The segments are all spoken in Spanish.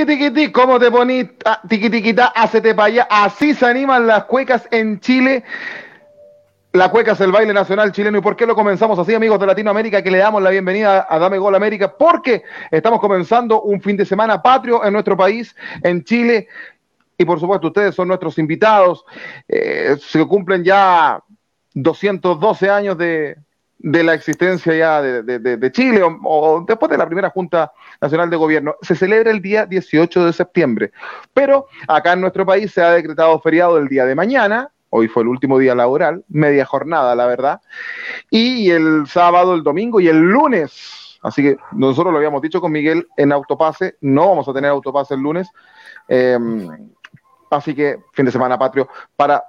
Tiki tiki tiki, ¿cómo te poní? Ah, tiki tiki ta, hacete para allá. Así se animan las cuecas en Chile. La cueca es el baile nacional chileno. ¿Y por qué lo comenzamos así, amigos de Latinoamérica? Que le damos la bienvenida a Dame Gol América. Porque estamos comenzando un fin de semana patrio en nuestro país, en Chile. Y por supuesto, ustedes son nuestros invitados. Eh, se cumplen ya 212 años de, de la existencia ya de, de, de Chile o, después de la primera Junta Nacional de Gobierno. Se celebra el día 18 de septiembre, pero acá en nuestro país se ha decretado feriado el día de mañana. Hoy fue el último día laboral, media jornada, la verdad. Y el sábado, el domingo y el lunes. Así que nosotros lo habíamos dicho con Miguel en autopase. No vamos a tener autopase el lunes. Eh, así que fin de semana patrio para,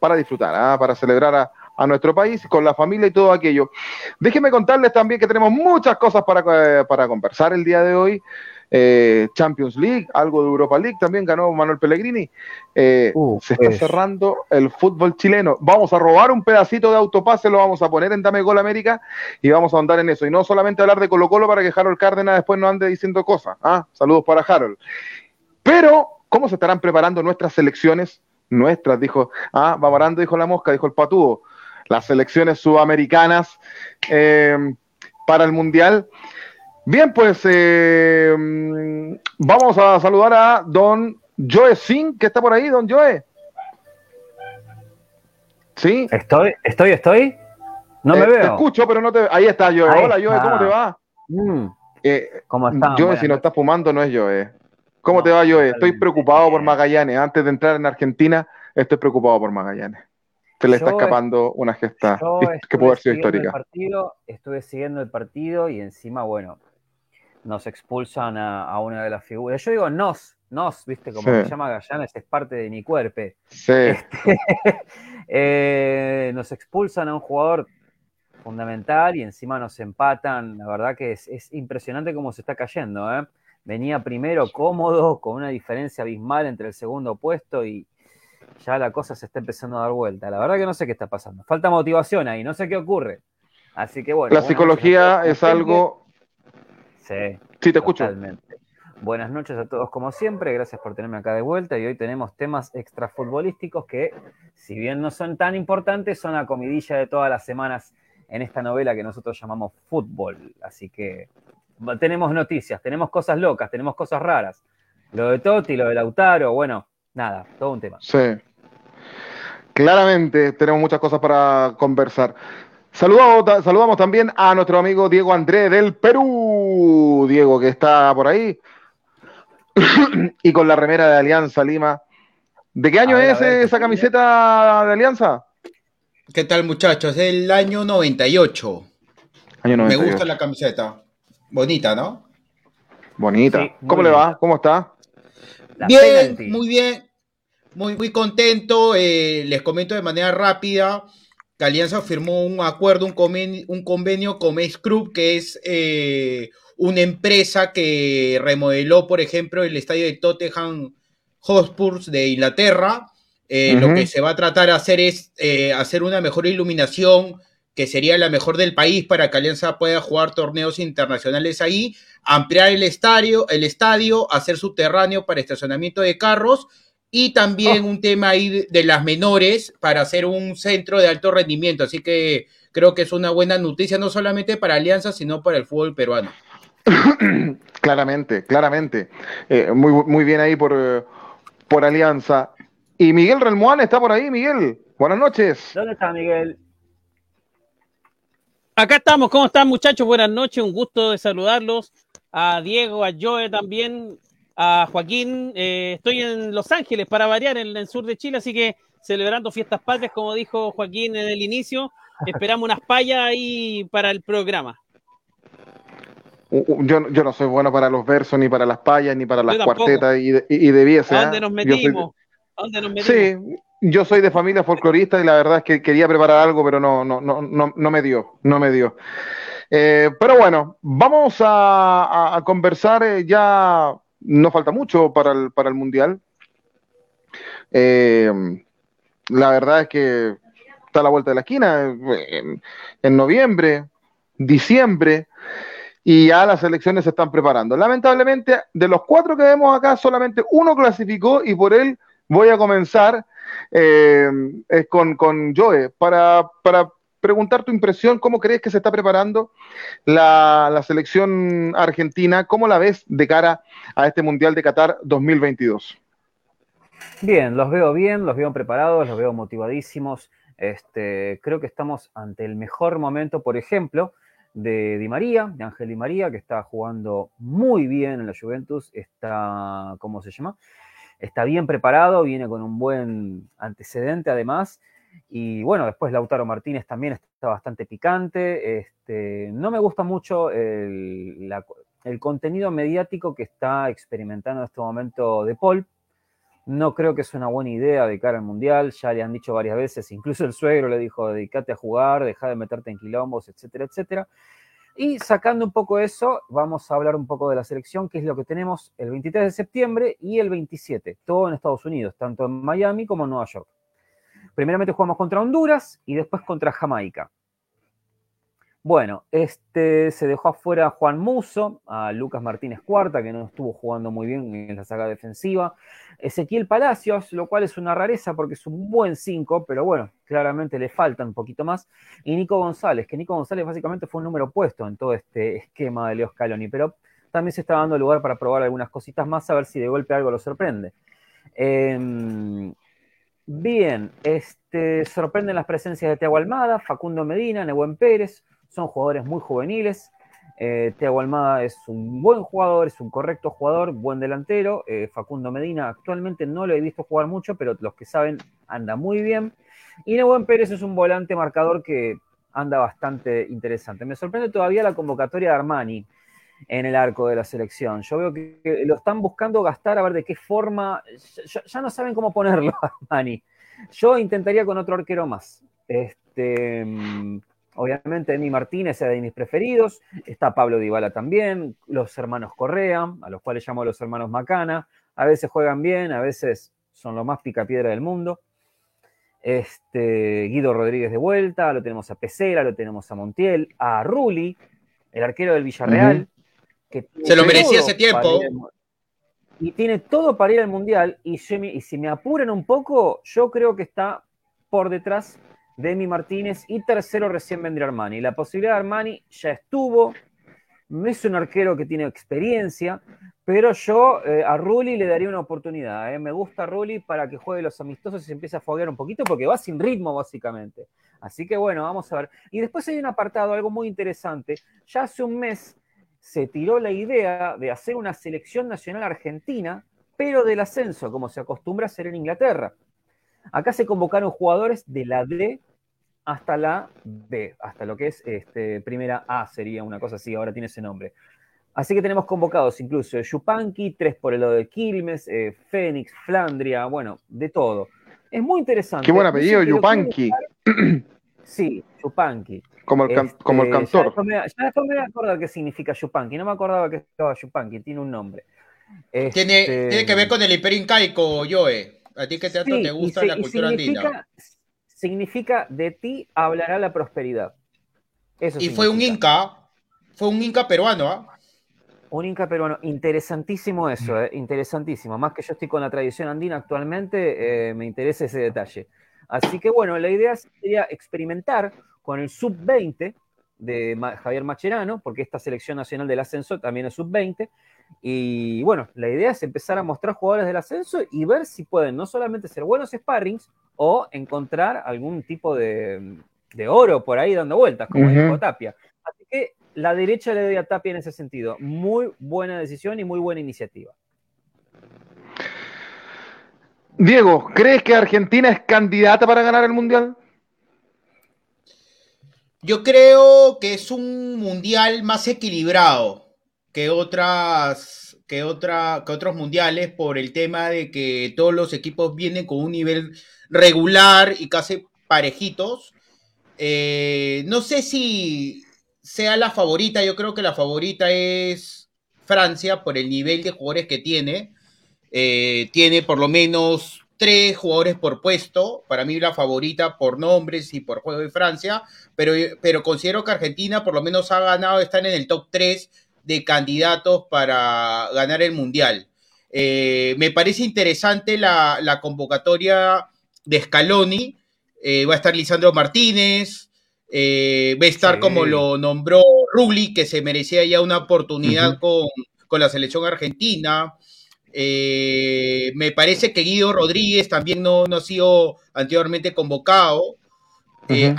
para disfrutar, ¿eh? para celebrar a, a nuestro país, con la familia y todo aquello. Déjenme contarles también que tenemos muchas cosas para, para conversar el día de hoy. Eh, Champions League, algo de Europa League también ganó Manuel Pellegrini. Eh, uh, se está pues. cerrando el fútbol chileno. Vamos a robar un pedacito de autopase, lo vamos a poner en Dame Gol América y vamos a andar en eso. Y no solamente hablar de Colo Colo para que Harold Cárdenas después no ande diciendo cosas. ¿ah? Saludos para Harold. Pero, ¿cómo se estarán preparando nuestras selecciones? Nuestras, dijo, ah, Babarando dijo la mosca, dijo el patúo las selecciones sudamericanas eh, para el Mundial. Bien, pues eh, vamos a saludar a don Joe Singh, que está por ahí, don Joe. ¿Sí? Estoy, estoy, estoy. No me eh, veo. Te escucho, pero no te Ahí está, Joe. Ahí Hola, está. Joe, ¿cómo te va? Mm. ¿Cómo está? Joe, si no estás fumando, no es Joe. ¿Cómo No, te va, Joe? Estoy preocupado por. Magallanes. Antes de entrar en Argentina, estoy preocupado por Magallanes. Se le está escapando una gesta que puede haber sido histórica. Partido, estuve siguiendo el partido y encima, bueno, nos expulsan a, a una de las figuras. Yo digo nos, nos, viste, como Sí. se llama Gallanes, es parte de mi cuerpo. Sí. Eh, nos expulsan a un jugador fundamental y encima nos empatan. La verdad que es, es impresionante cómo se está cayendo. ¿eh? Venía primero cómodo, con una diferencia abismal entre el segundo puesto y ya la cosa se está empezando a dar vuelta. La verdad que no sé qué está pasando. Falta motivación ahí, no sé qué ocurre. Así que bueno. La psicología noches es algo. Sí, Sí, te escucho. Totalmente. Buenas noches a todos como siempre, gracias por tenerme acá de vuelta y hoy tenemos temas extrafutbolísticos que, si bien no son tan importantes, son la comidilla de todas las semanas en esta novela que nosotros llamamos fútbol. Así que tenemos noticias, tenemos cosas locas, tenemos cosas raras. Lo de Totti, lo de Lautaro, bueno, nada, todo un tema. Sí. Claramente tenemos muchas cosas para conversar. Saludamos, saludamos también a nuestro amigo Diego André del Perú. Diego, que está por ahí. y con la remera de Alianza Lima. ¿De qué año ver, es ver, esa ¿qué camiseta de Alianza? ¿Qué tal, muchachos? Es el año 98. Año Me 98. gusta la camiseta. Bonita, ¿no? Bonita. Sí, ¿Cómo le va? ¿Cómo está? La bien, penalty. muy bien. Muy, muy contento. Eh, les comento de manera rápida que Alianza firmó un acuerdo, un convenio, un convenio con Ace Group, que es eh, una empresa que remodeló, por ejemplo, el estadio de Tottenham Hotspur de Inglaterra. Eh. Lo que se va a tratar de hacer es hacer una mejor iluminación, que sería la mejor del país para que Alianza pueda jugar torneos internacionales ahí, ampliar el estadio, el estadio, hacer subterráneo para estacionamiento de carros y también un tema ahí de, de las menores para hacer un centro de alto rendimiento. Así que creo que es una buena noticia no solamente para Alianza, sino para el fútbol peruano. Claramente, claramente. Eh, muy, muy bien ahí por, eh, por Alianza. Y Miguel Relmuán está por ahí, Miguel. Buenas noches. ¿Dónde está Miguel? Acá estamos, ¿cómo están muchachos? Buenas noches, un gusto de saludarlos. A Diego, a Joe también, a Joaquín. Eh, estoy en Los Ángeles para variar en el sur de Chile, así que celebrando fiestas patrias, como dijo Joaquín en el inicio. Esperamos unas payas ahí para el programa. Uh, uh, Yo, yo no soy bueno para los versos, ni para las payas, ni para las cuartetas, y, de- y, debiese. ¿A ¿ah? dónde nos metimos? ¿A dónde nos metimos? Sí, yo soy de familia folclorista y la verdad es que quería preparar algo, pero no, no, no, no, no me dio, no me dio. Eh, pero bueno, vamos a, a- a conversar eh, ya, no falta mucho para el, para el Mundial. Eh, la verdad es que está a la vuelta de la esquina, en, noviembre, diciembre, y ya las selecciones se están preparando. Lamentablemente, de los cuatro que vemos acá, solamente uno clasificó y por él voy a comenzar eh, con, con Joe para, para preguntar tu impresión, cómo crees que se está preparando la, selección argentina, cómo la ves de cara a este Mundial de Qatar 2022. Bien, los veo bien, los veo preparados, los veo motivadísimos. Este, creo que estamos ante el mejor momento, por ejemplo, de Di María, de Ángel Di María, que está jugando muy bien en la Juventus, está, ¿cómo se llama? Está bien preparado, viene con un buen antecedente además. Y bueno, después Lautaro Martínez también está bastante picante. Este, no me gusta mucho el, contenido mediático que está experimentando en este momento De Paul, no creo que es una buena idea de cara al Mundial, ya le han dicho varias veces, incluso el suegro le dijo, dedícate a jugar, deja de meterte en quilombos, etcétera, etcétera. Y sacando un poco eso, vamos a hablar un poco de la selección, que es lo que tenemos el 23 de septiembre y el 27, todo en Estados Unidos, tanto en Miami como en Nueva York. Primeramente jugamos contra Honduras y después contra Jamaica. Bueno, este se dejó afuera a Juan Muso, a Lucas Martínez Cuarta, que no estuvo jugando muy bien en la saga defensiva. Ezequiel Palacios, lo cual es una rareza porque es un buen 5, pero bueno, claramente le falta un poquito más. Y Nico González, que Nico González básicamente fue un número opuesto en todo este esquema de Leo Scaloni, pero también se está dando lugar para probar algunas cositas más, a ver si de golpe algo lo sorprende. Em, bien, este, sorprenden las presencias de Tiago Almada, Facundo Medina, Nehuen Pérez, son jugadores muy juveniles. Eh, Teo Almada es un buen jugador, es un correcto jugador, buen delantero. Eh, Facundo Medina actualmente no lo he visto jugar mucho, pero los que saben anda muy bien. Y Nebuen Pérez es un volante marcador que anda bastante interesante. Me sorprende todavía la convocatoria de Armani en el arco de la selección. Yo veo que, lo están buscando gastar a ver de qué forma. Ya, no saben cómo ponerlo, Armani. Yo intentaría con otro arquero más. Este, Obviamente, Emi Martínez es de mis preferidos. Está Pablo Dybala también. Los hermanos Correa, a los cuales llamo los hermanos Macana. A veces juegan bien, a veces son lo más picapiedra del mundo. Este, Guido Rodríguez de vuelta, lo tenemos a Pesera, lo tenemos a Montiel, a Ruli, el arquero del Villarreal. Que Se lo merecía hace tiempo. y tiene todo para ir al Mundial. Y, y si me apuran un poco, yo creo que está por detrás Demi Martínez y tercero recién vendría Armani. La posibilidad de Armani ya estuvo, es un arquero que tiene experiencia, pero yo eh, a Rulli le daría una oportunidad. Eh. Me gusta Rulli para que juegue los amistosos y se empiece a foguear un poquito porque va sin ritmo básicamente. Así que bueno, vamos a ver. Y después hay un apartado, algo muy interesante. Ya hace un mes se tiró la idea de hacer una selección nacional argentina, pero del ascenso, como se acostumbra a hacer en Inglaterra. Acá se convocaron jugadores de la D hasta la B, hasta lo que es este, primera A, sería una cosa así, ahora tiene ese nombre. Así que tenemos convocados incluso Yupanqui, tres por el lado de Quilmes, eh, Fénix, Flandria, bueno, de todo. Es muy interesante. Qué buen apellido, Yupanqui. Sí, Yupanqui. Como el, este, como el cantor. Ya después, me, voy a acordar qué significa Yupanqui. No me acordaba que estaba Yupanqui, tiene un nombre. Tiene, este, tiene, que ver con el imperio incaico, Joe. A ti que teatro te gusta la cultura andina significa de ti hablará la prosperidad. Eso y fue un inca, fue un inca peruano, ¿ah? Un inca peruano, interesantísimo eso, eh, interesantísimo. Más que yo estoy con la tradición andina actualmente, eh, me interesa ese detalle. Así que bueno, la idea sería experimentar con el sub-20 de Javier Macherano, porque esta selección nacional del ascenso también es sub-20, y bueno, la idea es empezar a mostrar jugadores del ascenso y ver si pueden no solamente ser buenos sparrings o encontrar algún tipo de, oro por ahí dando vueltas, como dijo Tapia. Así que la derecha le doy a Tapia en ese sentido. Muy buena decisión y muy buena iniciativa. Diego, ¿crees que Argentina es candidata para ganar el Mundial? Yo creo que es un mundial más equilibrado que otras que, que otros mundiales por el tema de que todos los equipos vienen con un nivel regular y casi parejitos. Eh, no sé si sea la favorita, yo creo que la favorita es Francia por el nivel de jugadores que tiene. Eh, tiene por lo menos tres jugadores por puesto. Para mí la favorita por nombres y por juego de Francia. Pero, pero considero que Argentina por lo menos ha ganado, están en el top 3 de candidatos para ganar el Mundial. Eh, me parece interesante la, convocatoria de Scaloni. Eh, va a estar Lisandro Martínez. Eh, va a estar como lo nombró Rugli, que se merecía ya una oportunidad con, con, la selección argentina. Me parece que Guido Rodríguez también no, no ha sido anteriormente convocado. Uh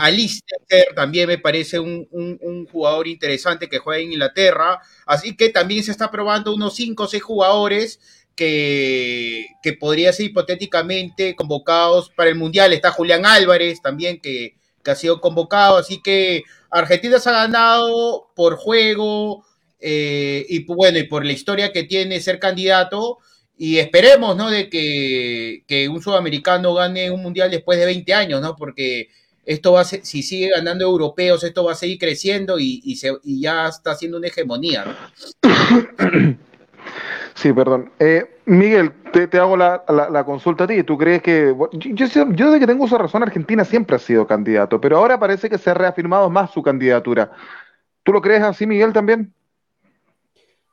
también me parece un, jugador interesante que juega en Inglaterra. Así que también se está probando unos 5 o 6 jugadores que, que podrían ser hipotéticamente convocados para el Mundial. Está Julián Álvarez también que, ha sido convocado. Así que Argentina se ha ganado por juego eh, y bueno, y por la historia que tiene ser candidato. Y esperemos, ¿no? De que, que un sudamericano gane un mundial después de 20 años, ¿no? Porque esto va a ser, si sigue ganando europeos, esto va a seguir creciendo y, se, ya está haciendo una hegemonía. Sí, perdón. Eh, Miguel, te, hago la, consulta a ti. ¿Tú crees que.? Yo, yo, desde que tengo esa razón, Argentina siempre ha sido candidato, pero ahora parece que se ha reafirmado más su candidatura. ¿Tú lo crees así, Miguel, también?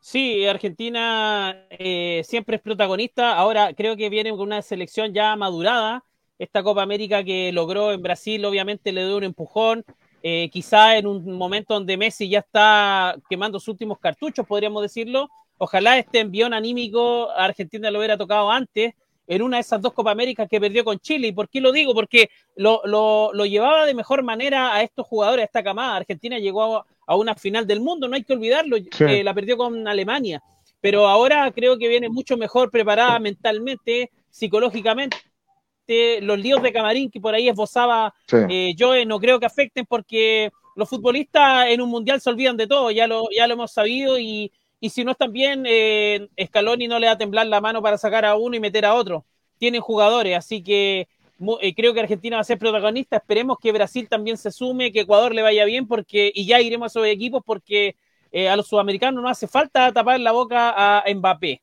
Sí, Argentina eh, siempre es protagonista. Ahora creo que viene con una selección ya madurada esta Copa América que logró en Brasil, obviamente le dio un empujón. Eh, quizá en un momento donde Messi ya está quemando sus últimos cartuchos, podríamos decirlo. Ojalá este envión anímico a Argentina lo hubiera tocado antes en una de esas dos Copa Américas que perdió con Chile. ¿Y por qué lo digo? Porque lo, llevaba de mejor manera a estos jugadores, a esta camada. Argentina llegó a, una final del mundo, no hay que olvidarlo, eh, la perdió con Alemania. Pero ahora creo que viene mucho mejor preparada mentalmente, psicológicamente los líos de camarín que por ahí esbozaba eh, yo no creo que afecten porque los futbolistas en un mundial se olvidan de todo, ya lo, ya lo hemos sabido y, si no están bien, eh, Scaloni no le va a temblar la mano para sacar a uno y meter a otro. Tienen jugadores, así que eh, creo que Argentina va a ser protagonista. Esperemos que Brasil también se sume, que Ecuador le vaya bien, porque y ya iremos a esos equipos porque a los sudamericanos no hace falta tapar la boca a Mbappé.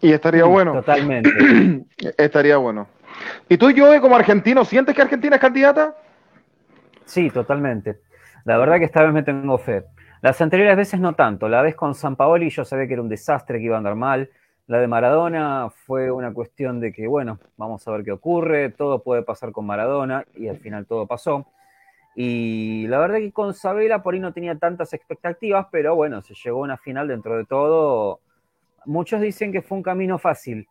Y estaría bueno. Totalmente. estaría bueno. ¿Y tú, Joe, como argentino, sientes que Argentina es candidata? Sí, totalmente. La verdad que esta vez me tengo fe. Las anteriores veces no tanto. La vez con San Paoli yo sabía que era un desastre, que iba a andar mal. La de Maradona fue una cuestión de que, bueno, vamos a ver qué ocurre, todo puede pasar con Maradona y al final todo pasó. Y la verdad que con Sabela por ahí no tenía tantas expectativas, pero bueno, se llegó a una final dentro de todo muchos dicen que fue un camino fácil,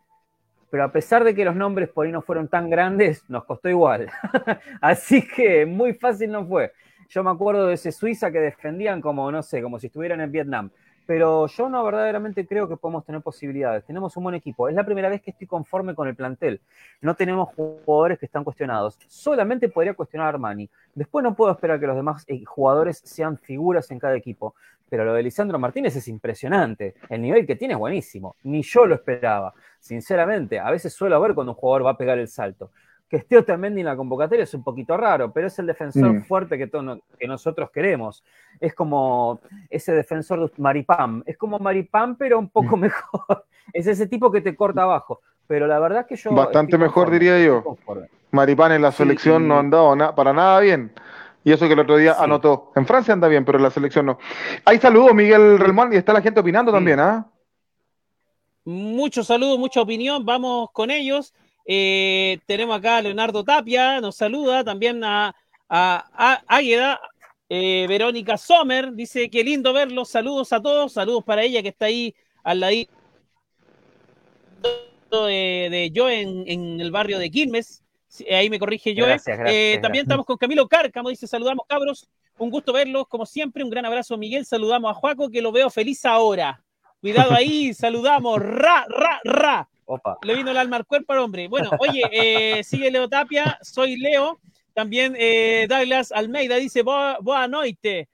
pero a pesar de que los nombres por ahí no fueron tan grandes, nos costó igual. Así que muy fácil no fue. Yo me acuerdo de ese Suiza que defendían como, no sé, como si estuvieran en Vietnam. Pero yo no verdaderamente creo que podemos tener posibilidades. Tenemos un buen equipo. Es la primera vez que estoy conforme con el plantel. No tenemos jugadores que están cuestionados. Solamente podría cuestionar a Armani. Después no puedo esperar que los demás eh, jugadores sean figuras en cada equipo pero lo de Lisandro Martínez es impresionante. El nivel que tiene es buenísimo. Ni yo lo esperaba, sinceramente. A veces suelo ver cuando un jugador va a pegar el salto. Que esté Otamendi en la convocatoria es un poquito raro, pero es el defensor mm. fuerte que, que nosotros queremos. Es como ese defensor de Maripam. Es como Maripam, pero un poco mm. mejor. es ese tipo que te corta abajo. Pero la verdad que yo. Bastante mejor, diría yo. Maripán en la selección no ha andado para nada bien. Y eso que el otro día anotó. En Francia anda bien, pero en la selección no. Hay saludos, Miguel Relmón, y está la gente opinando también, ¿ah? Muchos saludos, mucha opinión. Vamos con ellos. Eh, tenemos acá a Leonardo Tapia, nos saluda. También a, a, Águeda. Eh, Verónica Sommer dice que lindo verlos. Saludos a todos. Saludos para ella que está ahí al ladito de, de yo en, en el barrio de Quilmes ahí me corrige yo. Eh, también estamos con Camilo Cárcamo, dice, saludamos cabros, un gusto verlos, como siempre, un gran abrazo Miguel, saludamos a Juaco, que lo veo feliz ahora. Cuidado ahí, saludamos, ra, ra, ra. Opa. Le vino el alma al cuerpo al hombre. Bueno, oye, eh, sigue Leo Tapia, soy Leo. También eh, Douglas Almeida dice, boa, noite.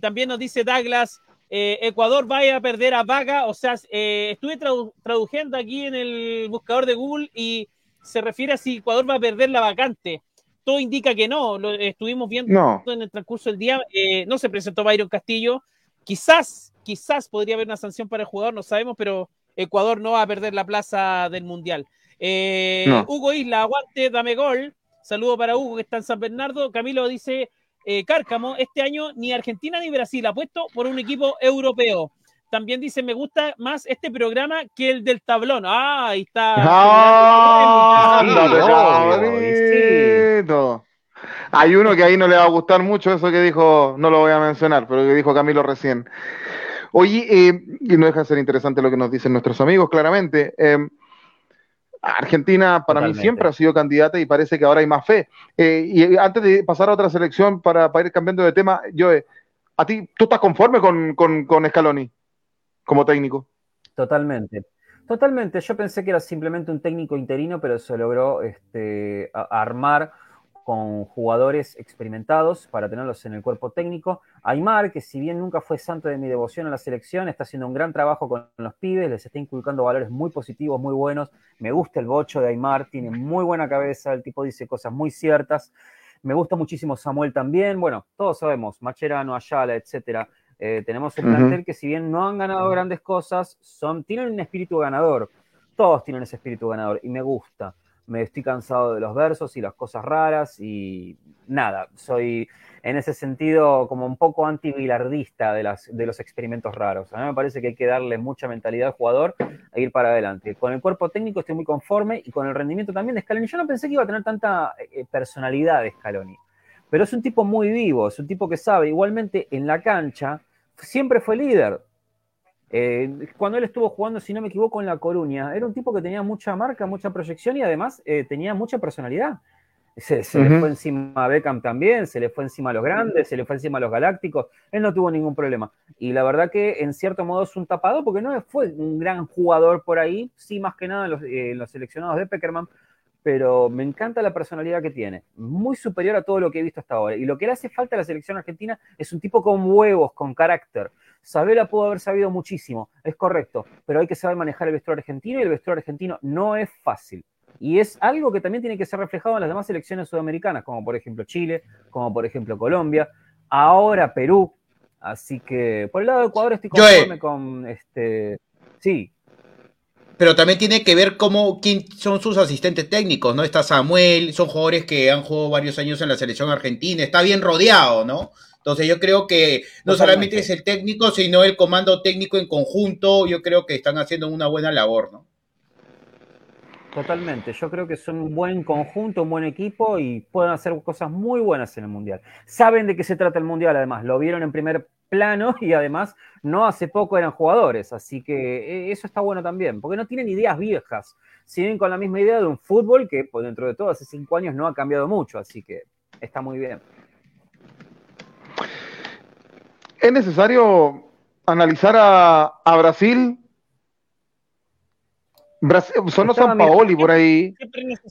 también nos dice Douglas, Ecuador vaya a perder a Vaga. O sea, estuve traduciendo aquí en el buscador de Google y se refiere a si Ecuador va a perder la vacante. Todo indica que no, lo estuvimos viendo en el transcurso del día, eh, no se presentó Byron Castillo, quizás, quizás podría haber una sanción para el jugador, no sabemos, pero Ecuador no va a perder la plaza del Mundial. Eh, No. Hugo Isla, aguante, dame gol. Saludo para Hugo que está en San Bernardo. Camilo dice, eh, Cárcamo, este año ni Argentina ni Brasil apuesto por un equipo europeo. También dice, me gusta más este programa que el del tablón. Ah, ahí está. ¡Ah! Hay uno que ahí no le va a gustar mucho eso que dijo, no lo voy a mencionar, pero que dijo Camilo recién. Oye, eh, y no deja de ser interesante lo que nos dicen nuestros amigos, claramente. Eh, Argentina para Totalmente. mí siempre ha sido candidata y parece que ahora hay más fe. Eh, y antes de pasar a otra selección para, para ir cambiando de tema, Joe, ¿a ti tú estás conforme con, con, con Scaloni como técnico? Totalmente. Totalmente. Yo pensé que era simplemente un técnico interino, pero se logró este, armar con jugadores experimentados para tenerlos en el cuerpo técnico. Aymar, que si bien nunca fue santo de mi devoción a la selección, está haciendo un gran trabajo con los pibes, les está inculcando valores muy positivos, muy buenos. Me gusta el bocho de Aymar, tiene muy buena cabeza, el tipo dice cosas muy ciertas. Me gusta muchísimo Samuel también. Bueno, todos sabemos, Macherano, Ayala, etcétera. Eh, tenemos un Ujú. plantel que si bien no han ganado grandes cosas, son, tienen un espíritu ganador. Todos tienen ese espíritu ganador y me gusta. Me estoy cansado de los versos y las cosas raras y nada, soy en ese sentido como un poco anti-bilardista de, de los experimentos raros. A mí me parece que hay que darle mucha mentalidad al jugador e ir para adelante. Con el cuerpo técnico estoy muy conforme y con el rendimiento también de Scaloni. Yo no pensé que iba a tener tanta eh, personalidad de Scaloni, pero es un tipo muy vivo, es un tipo que sabe, igualmente en la cancha, siempre fue líder. Eh, cuando él estuvo jugando, si no me equivoco, en La Coruña, era un tipo que tenía mucha marca, mucha proyección y además eh, tenía mucha personalidad. Se, se le fue encima a Beckham también, se le fue encima a los grandes, se le fue encima a los galácticos. Él no tuvo ningún problema. Y la verdad que en cierto modo es un tapado porque no fue un gran jugador por ahí, sí más que nada en los, eh, en los seleccionados de Peckerman, pero me encanta la personalidad que tiene, muy superior a todo lo que he visto hasta ahora. Y lo que le hace falta a la selección argentina es un tipo con huevos, con carácter. Sabela pudo haber sabido muchísimo, es correcto, pero hay que saber manejar el vestuario argentino y el vestuario argentino no es fácil. Y es algo que también tiene que ser reflejado en las demás selecciones sudamericanas, como por ejemplo Chile, como por ejemplo Colombia, ahora Perú. Así que por el lado de Ecuador estoy conforme con este. Sí, Pero también tiene que ver cómo quién son sus asistentes técnicos, ¿no? Está Samuel, son jugadores que han jugado varios años en la selección argentina, está bien rodeado, ¿no? Entonces yo creo que no Totalmente. solamente es el técnico, sino el comando técnico en conjunto, yo creo que están haciendo una buena labor, ¿no? Totalmente, yo creo que son un buen conjunto, un buen equipo y pueden hacer cosas muy buenas en el Mundial. Saben de qué se trata el Mundial, además, lo vieron en primer plano y además no hace poco eran jugadores, así que eh, eso está bueno también, porque no tienen ideas viejas, siguen con la misma idea de un fútbol que pues, dentro de todo hace cinco años no ha cambiado mucho, así que está muy bien. ¿Es necesario analizar a, a Brasil? Brasil sonó San Paoli por ahí.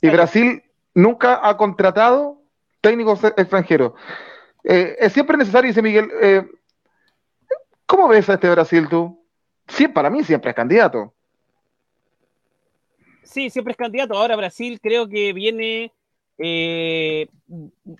Y. Brasil nunca ha contratado técnicos extranjeros. Eh, es siempre necesario, dice Miguel. eh, ¿Cómo ves a este Brasil tú? Sí, para mí siempre es candidato. Sí, siempre es candidato. Ahora Brasil creo que viene eh,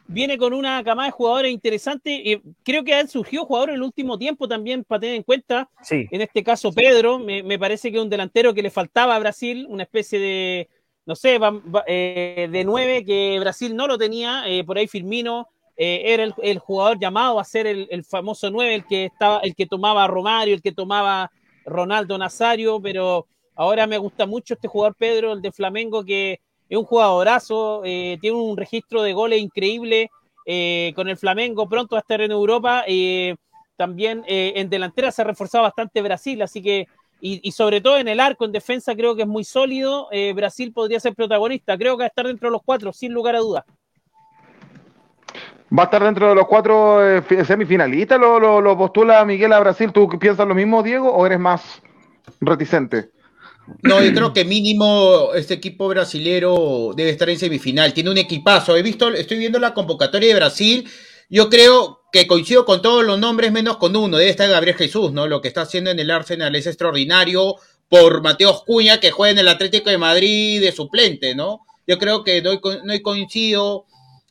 viene con una camada de jugadores interesantes. Eh, creo que han surgido jugadores en el último tiempo también para tener en cuenta. Sí, En este caso, Pedro, me, me parece que es un delantero que le faltaba a Brasil, una especie de, no sé, eh, de nueve que Brasil no lo tenía. eh, por ahí Firmino era el, el jugador llamado a ser el, el famoso nueve, el que estaba, el que tomaba a Romario, el que tomaba Ronaldo Nazario, pero ahora me gusta mucho este jugador Pedro, el de Flamengo, que es un jugadorazo, eh, tiene un registro de goles increíble eh, con el Flamengo, pronto va a estar en Europa. eh, también en delantera se ha reforzado bastante Brasil, así que, y, sobre todo en el arco, en defensa, creo que es muy sólido. Brasil podría ser protagonista, creo que va a estar dentro de los cuatro, sin lugar a dudas. ¿Va a estar dentro de los cuatro fi- semifinalistas? ¿Lo, lo, lo postula Miguel a Brasil? ¿Tú piensas lo mismo, Diego, o eres más reticente? No, yo creo que mínimo este equipo brasilero debe estar en semifinal. Tiene un equipazo. He visto, estoy viendo la convocatoria de Brasil. Yo creo que coincido con todos los nombres, menos con uno. Debe estar Gabriel Jesús, ¿no? Lo que está haciendo en el Arsenal es extraordinario. Por Mateo Cuña, que juega en el Atlético de Madrid de suplente, ¿no? Yo creo que no, no coincido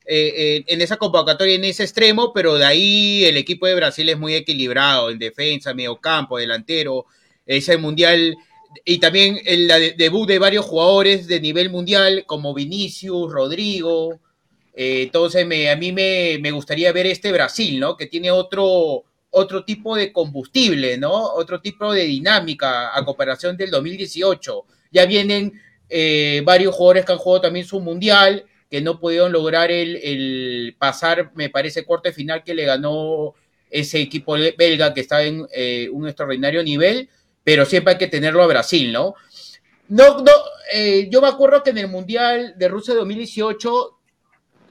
eh, eh, en esa convocatoria en ese extremo, pero de ahí el equipo de Brasil es muy equilibrado en defensa, medio campo, delantero. Es el mundial y también el debut de varios jugadores de nivel mundial, como Vinicius, Rodrigo. Eh, entonces, a mí me, me, gustaría ver este Brasil, ¿no? Que tiene otro, otro tipo de combustible, ¿no? Otro tipo de dinámica a comparación del 2018. Ya vienen eh, varios jugadores que han jugado también su mundial, que no pudieron lograr el, pasar, me parece, corte final que le ganó ese equipo belga que está en eh, un extraordinario nivel, pero siempre hay que tenerlo a Brasil, ¿no? No, no, eh, yo me acuerdo que en el Mundial de Rusia 2018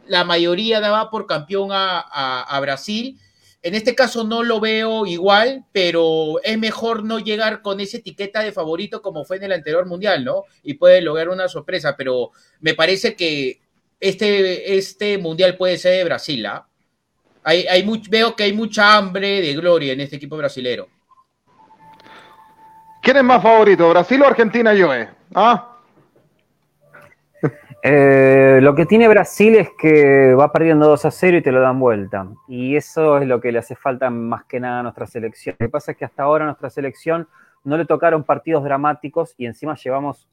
la mayoría daba por campeón a Brasil en este caso no lo veo igual, pero es mejor no llegar con esa etiqueta de favorito como fue en el anterior mundial, ¿no? Y puede lograr una sorpresa, pero me parece que este, este mundial puede ser de Brasil, ¿ah? Hay, hay veo que hay mucha hambre de gloria en este equipo brasilero. ¿Quién es más favorito, Brasil o Argentina, Joe? ¿Ah? Eh, lo que tiene Brasil es que va perdiendo 2 a 0 y te lo dan vuelta. Y eso es lo que le hace falta más que nada a nuestra selección. Lo que pasa es que hasta ahora a nuestra selección no le tocaron partidos dramáticos y encima llevamos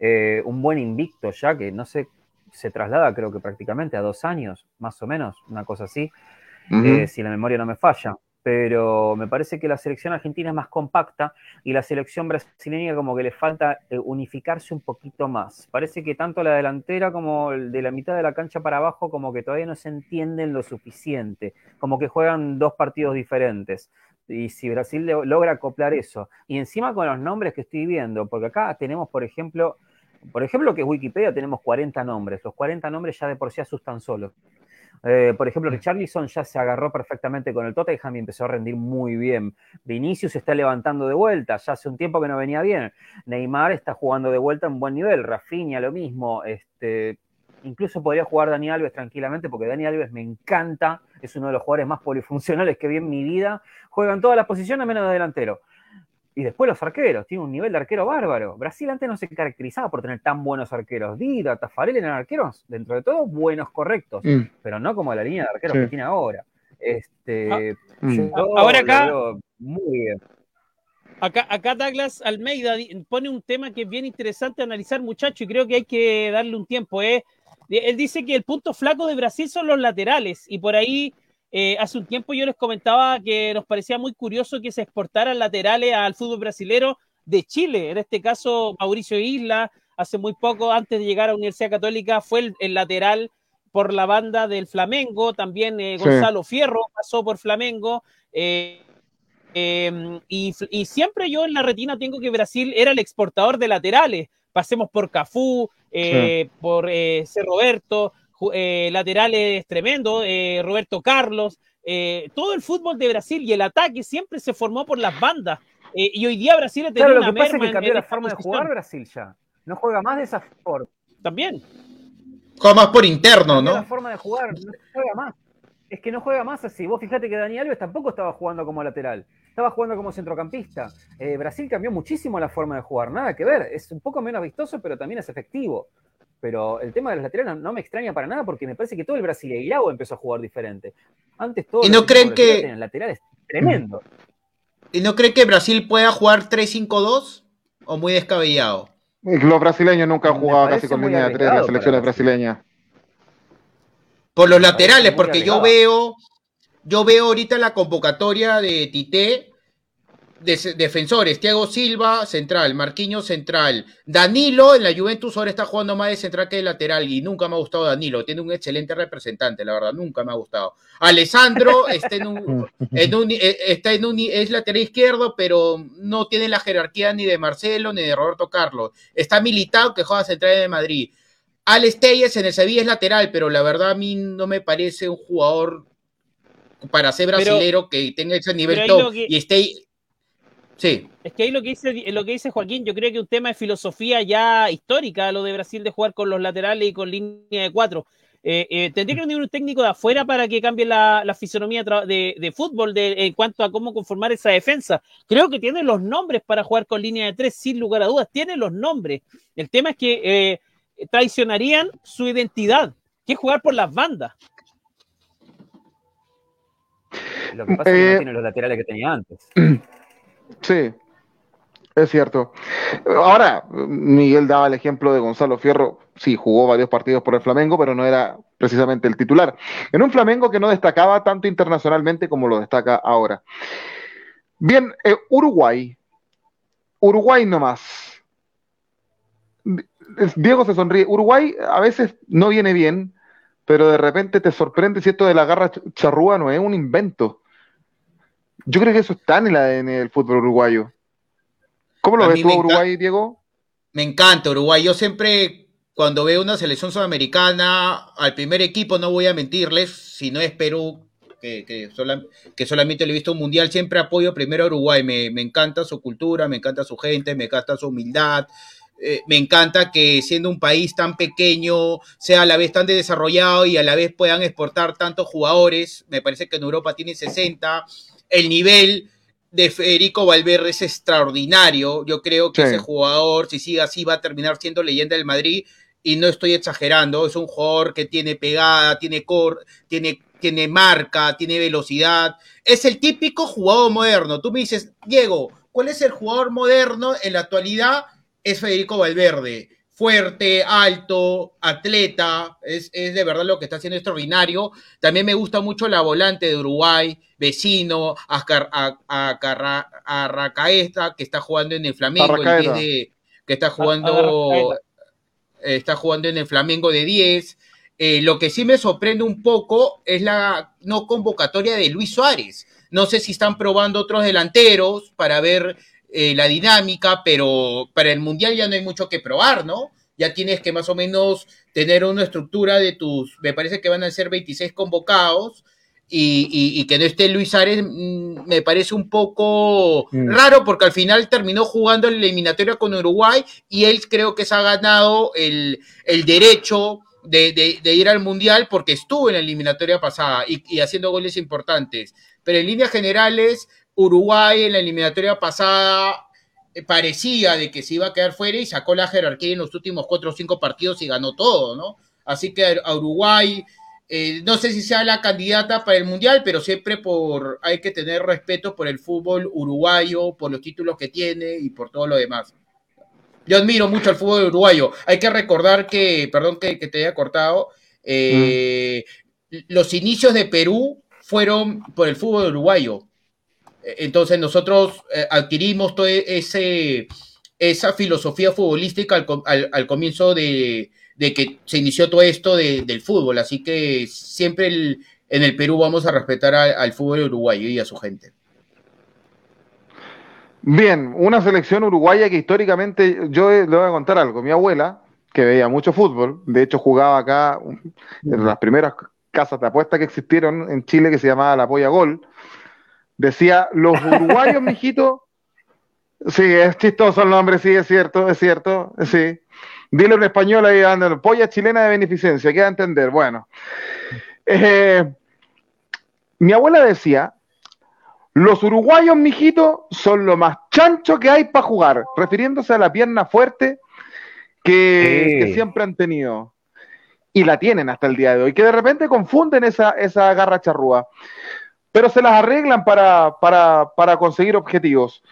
eh, un buen invicto ya, que no sé, se traslada creo que prácticamente a dos años, más o menos, una cosa así, eh, si la memoria no me falla pero me parece que la selección argentina es más compacta y la selección brasileña como que le falta eh, unificarse un poquito más. Parece que tanto la delantera como de la mitad de la cancha para abajo como que todavía no se entienden lo suficiente, como que juegan dos partidos diferentes. Y si Brasil logra acoplar eso, y encima con los nombres que estoy viendo, porque acá tenemos, por ejemplo, por ejemplo, que es Wikipedia, tenemos 40 nombres. Los 40 nombres ya de por sí asustan solos. Eh, por ejemplo, Richarlison ya se agarró perfectamente con el Tottenham y empezó a rendir muy bien. Vinicius se está levantando de vuelta, ya hace un tiempo que no venía bien. Neymar está jugando de vuelta en buen nivel. Rafinha lo mismo. Este, incluso podría jugar Dani Alves tranquilamente porque Dani Alves me encanta. Es uno de los jugadores más polifuncionales que vi en mi vida. Juega en todas las posiciones menos de delantero. Y después los arqueros, tiene un nivel de arquero bárbaro. Brasil antes no se caracterizaba por tener tan buenos arqueros. Dida, Tafarel eran arqueros, dentro de todo, buenos, correctos, mm. pero no como la línea de arqueros que tiene ahora. Este, ah, mm. ahora acá, muy bien. Acá, acá Douglas Almeida pone un tema que es bien interesante analizar, muchacho, y creo que hay que darle un tiempo. ¿eh? Él dice que el punto flaco de Brasil son los laterales, y por ahí eh, hace un tiempo yo les comentaba que nos parecía muy curioso que se exportaran laterales al fútbol brasilero de Chile. En este caso, Mauricio Isla, hace muy poco, antes de llegar a la Universidad Católica, fue el, lateral por la banda del Flamengo. También eh, Gonzalo Fierro pasó por Flamengo. Eh, em, y, siempre yo en la retina tengo que Brasil era el exportador de laterales. Pasemos por Cafú, por C. Roberto, eh, laterales tremendo, eh, Roberto Carlos, eh, todo el fútbol de Brasil y el ataque siempre se formó por las bandas. y hoy día Brasil ha tenido claro, lo que pasa es que cambió la forma de jugar Brasil ya. No juega más de esa forma. También. Juega más por interno, ¿no? La forma de jugar, no juega más. Es que no juega más así. Vos fíjate que Dani Alves tampoco estaba jugando como lateral. Estaba jugando como centrocampista. Brasil cambió muchísimo la forma de jugar. Nada que ver. Es un poco menos vistoso, pero también es efectivo. Pero el tema de los laterales no, me extraña para nada porque me parece que todo el brasileirao empezó a jugar diferente. Antes todo ¿Y no creen que el lateral es tremendo. ¿Y no creen que Brasil pueda jugar 3-5-2 o muy descabellado? Los brasileños nunca han jugado casi con línea de tres las selecciones brasileñas. Por los laterales, porque yo veo, yo veo ahorita la convocatoria de Tite defensores, Thiago Silva, central, Marquinhos, central, Danilo en la Juventus ahora está jugando más de central que de lateral y nunca me ha gustado Danilo, tiene un excelente representante, la verdad, nunca me ha gustado. Alessandro está en un, eh, está en un, es lateral izquierdo, pero no tiene la jerarquía ni de Marcelo ni de Roberto Carlos. Está militado que juega central de Madrid. Alex Telles en el Sevilla es lateral, pero la verdad a mí no me parece un jugador para ser brasilero que tenga ese nivel top y esté Sí. Es que ahí lo que dice, lo que dice Joaquín, yo creo que un tema de filosofía ya histórica, lo de Brasil de jugar con los laterales y con línea de cuatro. Eh, eh, tendría que venir un técnico de afuera para que cambie la, fisonomía de, fútbol en cuanto a cómo conformar esa defensa. Creo que tiene los nombres para jugar con línea de tres, sin lugar a dudas. Tiene los nombres. El tema es que eh, traicionarían su identidad, que es jugar por las bandas. Lo que pasa es que no tiene los laterales que tenía antes. Sí. Es cierto. Ahora, Miguel daba el ejemplo de Gonzalo Fierro. Sí, jugó varios partidos por el Flamengo, pero no era precisamente el titular. En un Flamengo que no destacaba tanto internacionalmente como lo destaca ahora. Bien, eh, Uruguay. Uruguay nomás. Diego se sonríe. Uruguay a veces no viene bien, pero de repente te sorprende si esto de la garra charrúa no es un invento. Yo creo que eso está en el ADN del fútbol uruguayo. ¿Cómo lo ves tú, Uruguay, Diego? Me encanta Uruguay. Yo siempre, cuando veo una selección sudamericana, al primer equipo, no voy a mentirles, si no es Perú, que, que, solamente le he visto un mundial, siempre apoyo primero a Uruguay. Me, encanta su cultura, me encanta su gente, me encanta su humildad. Eh, me encanta que siendo un país tan pequeño sea a la vez tan desarrollado y a la vez puedan exportar tantos jugadores. Me parece que en Europa tiene 60. El nivel de Federico Valverde es extraordinario. Yo creo que ese jugador, si sigue así, va a terminar siendo leyenda del Madrid. Y no estoy exagerando, es un jugador que tiene pegada, tiene cor, tiene, tiene marca, tiene velocidad. Es el típico jugador moderno. Tú me dices, Diego, ¿cuál es el jugador moderno en la actualidad? Es Federico Valverde fuerte, alto, atleta, es, de verdad lo que está haciendo extraordinario. También me gusta mucho la volante de Uruguay, vecino, Arracaeta, que está jugando en el Flamengo, que está jugando, está jugando en el Flamengo de 10. Eh, lo que sí me sorprende un poco es la no convocatoria de Luis Suárez. No sé si están probando otros delanteros para ver eh, la dinámica, pero para el Mundial ya no hay mucho que probar, ¿no? Ya tienes que más o menos tener una estructura de tus, me parece que van a ser 26 convocados, y, que no esté Luis Ares mm, me parece un poco mm. raro porque al final terminó jugando la eliminatoria con Uruguay y él creo que se ha ganado el, derecho de, ir al Mundial porque estuvo en la eliminatoria pasada y, y, haciendo goles importantes. Pero en líneas generales, Uruguay en la eliminatoria pasada eh, parecía de que se iba a quedar fuera y sacó la jerarquía en los últimos cuatro o cinco partidos y ganó todo, ¿no? Así que a Uruguay, eh, no sé si sea la candidata para el Mundial, pero siempre por hay que tener respeto por el fútbol uruguayo, por los títulos que tiene y por todo lo demás. Yo admiro mucho al fútbol uruguayo. Hay que recordar que, perdón que, te haya cortado, eh, mm. los inicios de Perú fueron por el fútbol uruguayo. Entonces nosotros eh, adquirimos toda ese, esa filosofía futbolística al, comienzo de, que se inició todo esto del fútbol. Así que siempre en el Perú vamos a respetar al fútbol uruguayo y a su gente. Bien, una selección uruguaya que históricamente, yo le voy a contar algo, mi abuela, que veía mucho fútbol, de hecho jugaba acá en las primeras casas de apuesta que existieron en Chile que se llamaba La Polla Gol, Decía, los uruguayos, mijito. Sí, es chistoso el nombre, sí, es cierto, es cierto, sí. Dile en español ahí, anda, polla chilena de beneficencia, queda entender. Bueno, eh, mi abuela decía, los uruguayos, mijito, son lo más chancho que hay para jugar, refiriéndose a la pierna fuerte que, siempre han tenido. Y la tienen hasta el día de hoy, que de repente confunden esa, esa garra charrúa pero se las arreglan para, para, conseguir objetivos.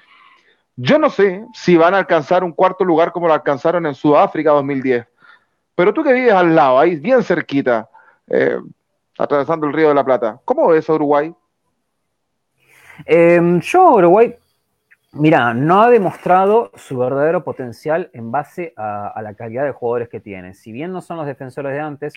Yo no sé si van a alcanzar un cuarto lugar como lo alcanzaron en Sudáfrica 2010, pero tú que vives al lado, ahí bien cerquita, eh, atravesando el río de la Plata, ¿cómo ves a Uruguay? Em, yo, Uruguay, mira, no ha demostrado su verdadero potencial en base a, a, la calidad de jugadores que tiene. Si bien no son los defensores de antes,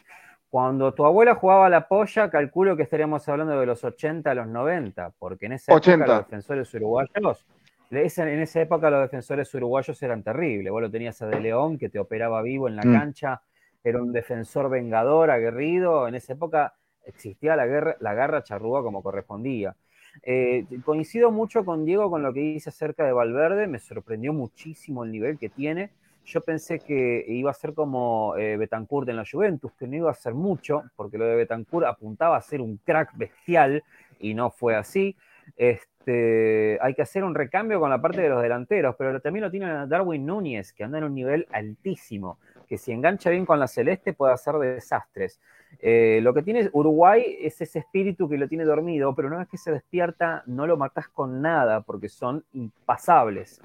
cuando tu abuela jugaba a la polla, calculo que estaríamos hablando de los 80 a los 90, porque en esa época los defensores uruguayos, en esa época los defensores uruguayos eran terribles. Vos lo tenías a De León que te operaba vivo en la mm. cancha, era un defensor vengador, aguerrido. En esa época existía la, guerra, la garra charrúa como correspondía. Eh, coincido mucho con Diego con lo que dice acerca de Valverde, me sorprendió muchísimo el nivel que tiene. Yo pensé que iba a ser como eh, Betancourt en la Juventus, que no iba a ser mucho, porque lo de Betancourt apuntaba a ser un crack bestial y no fue así. Este, hay que hacer un recambio con la parte de los delanteros, pero también lo tiene Darwin Núñez, que anda en un nivel altísimo, que si engancha bien con la celeste puede hacer desastres. Eh, lo que tiene Uruguay es ese espíritu que lo tiene dormido, pero una vez que se despierta no lo matas con nada porque son impasables.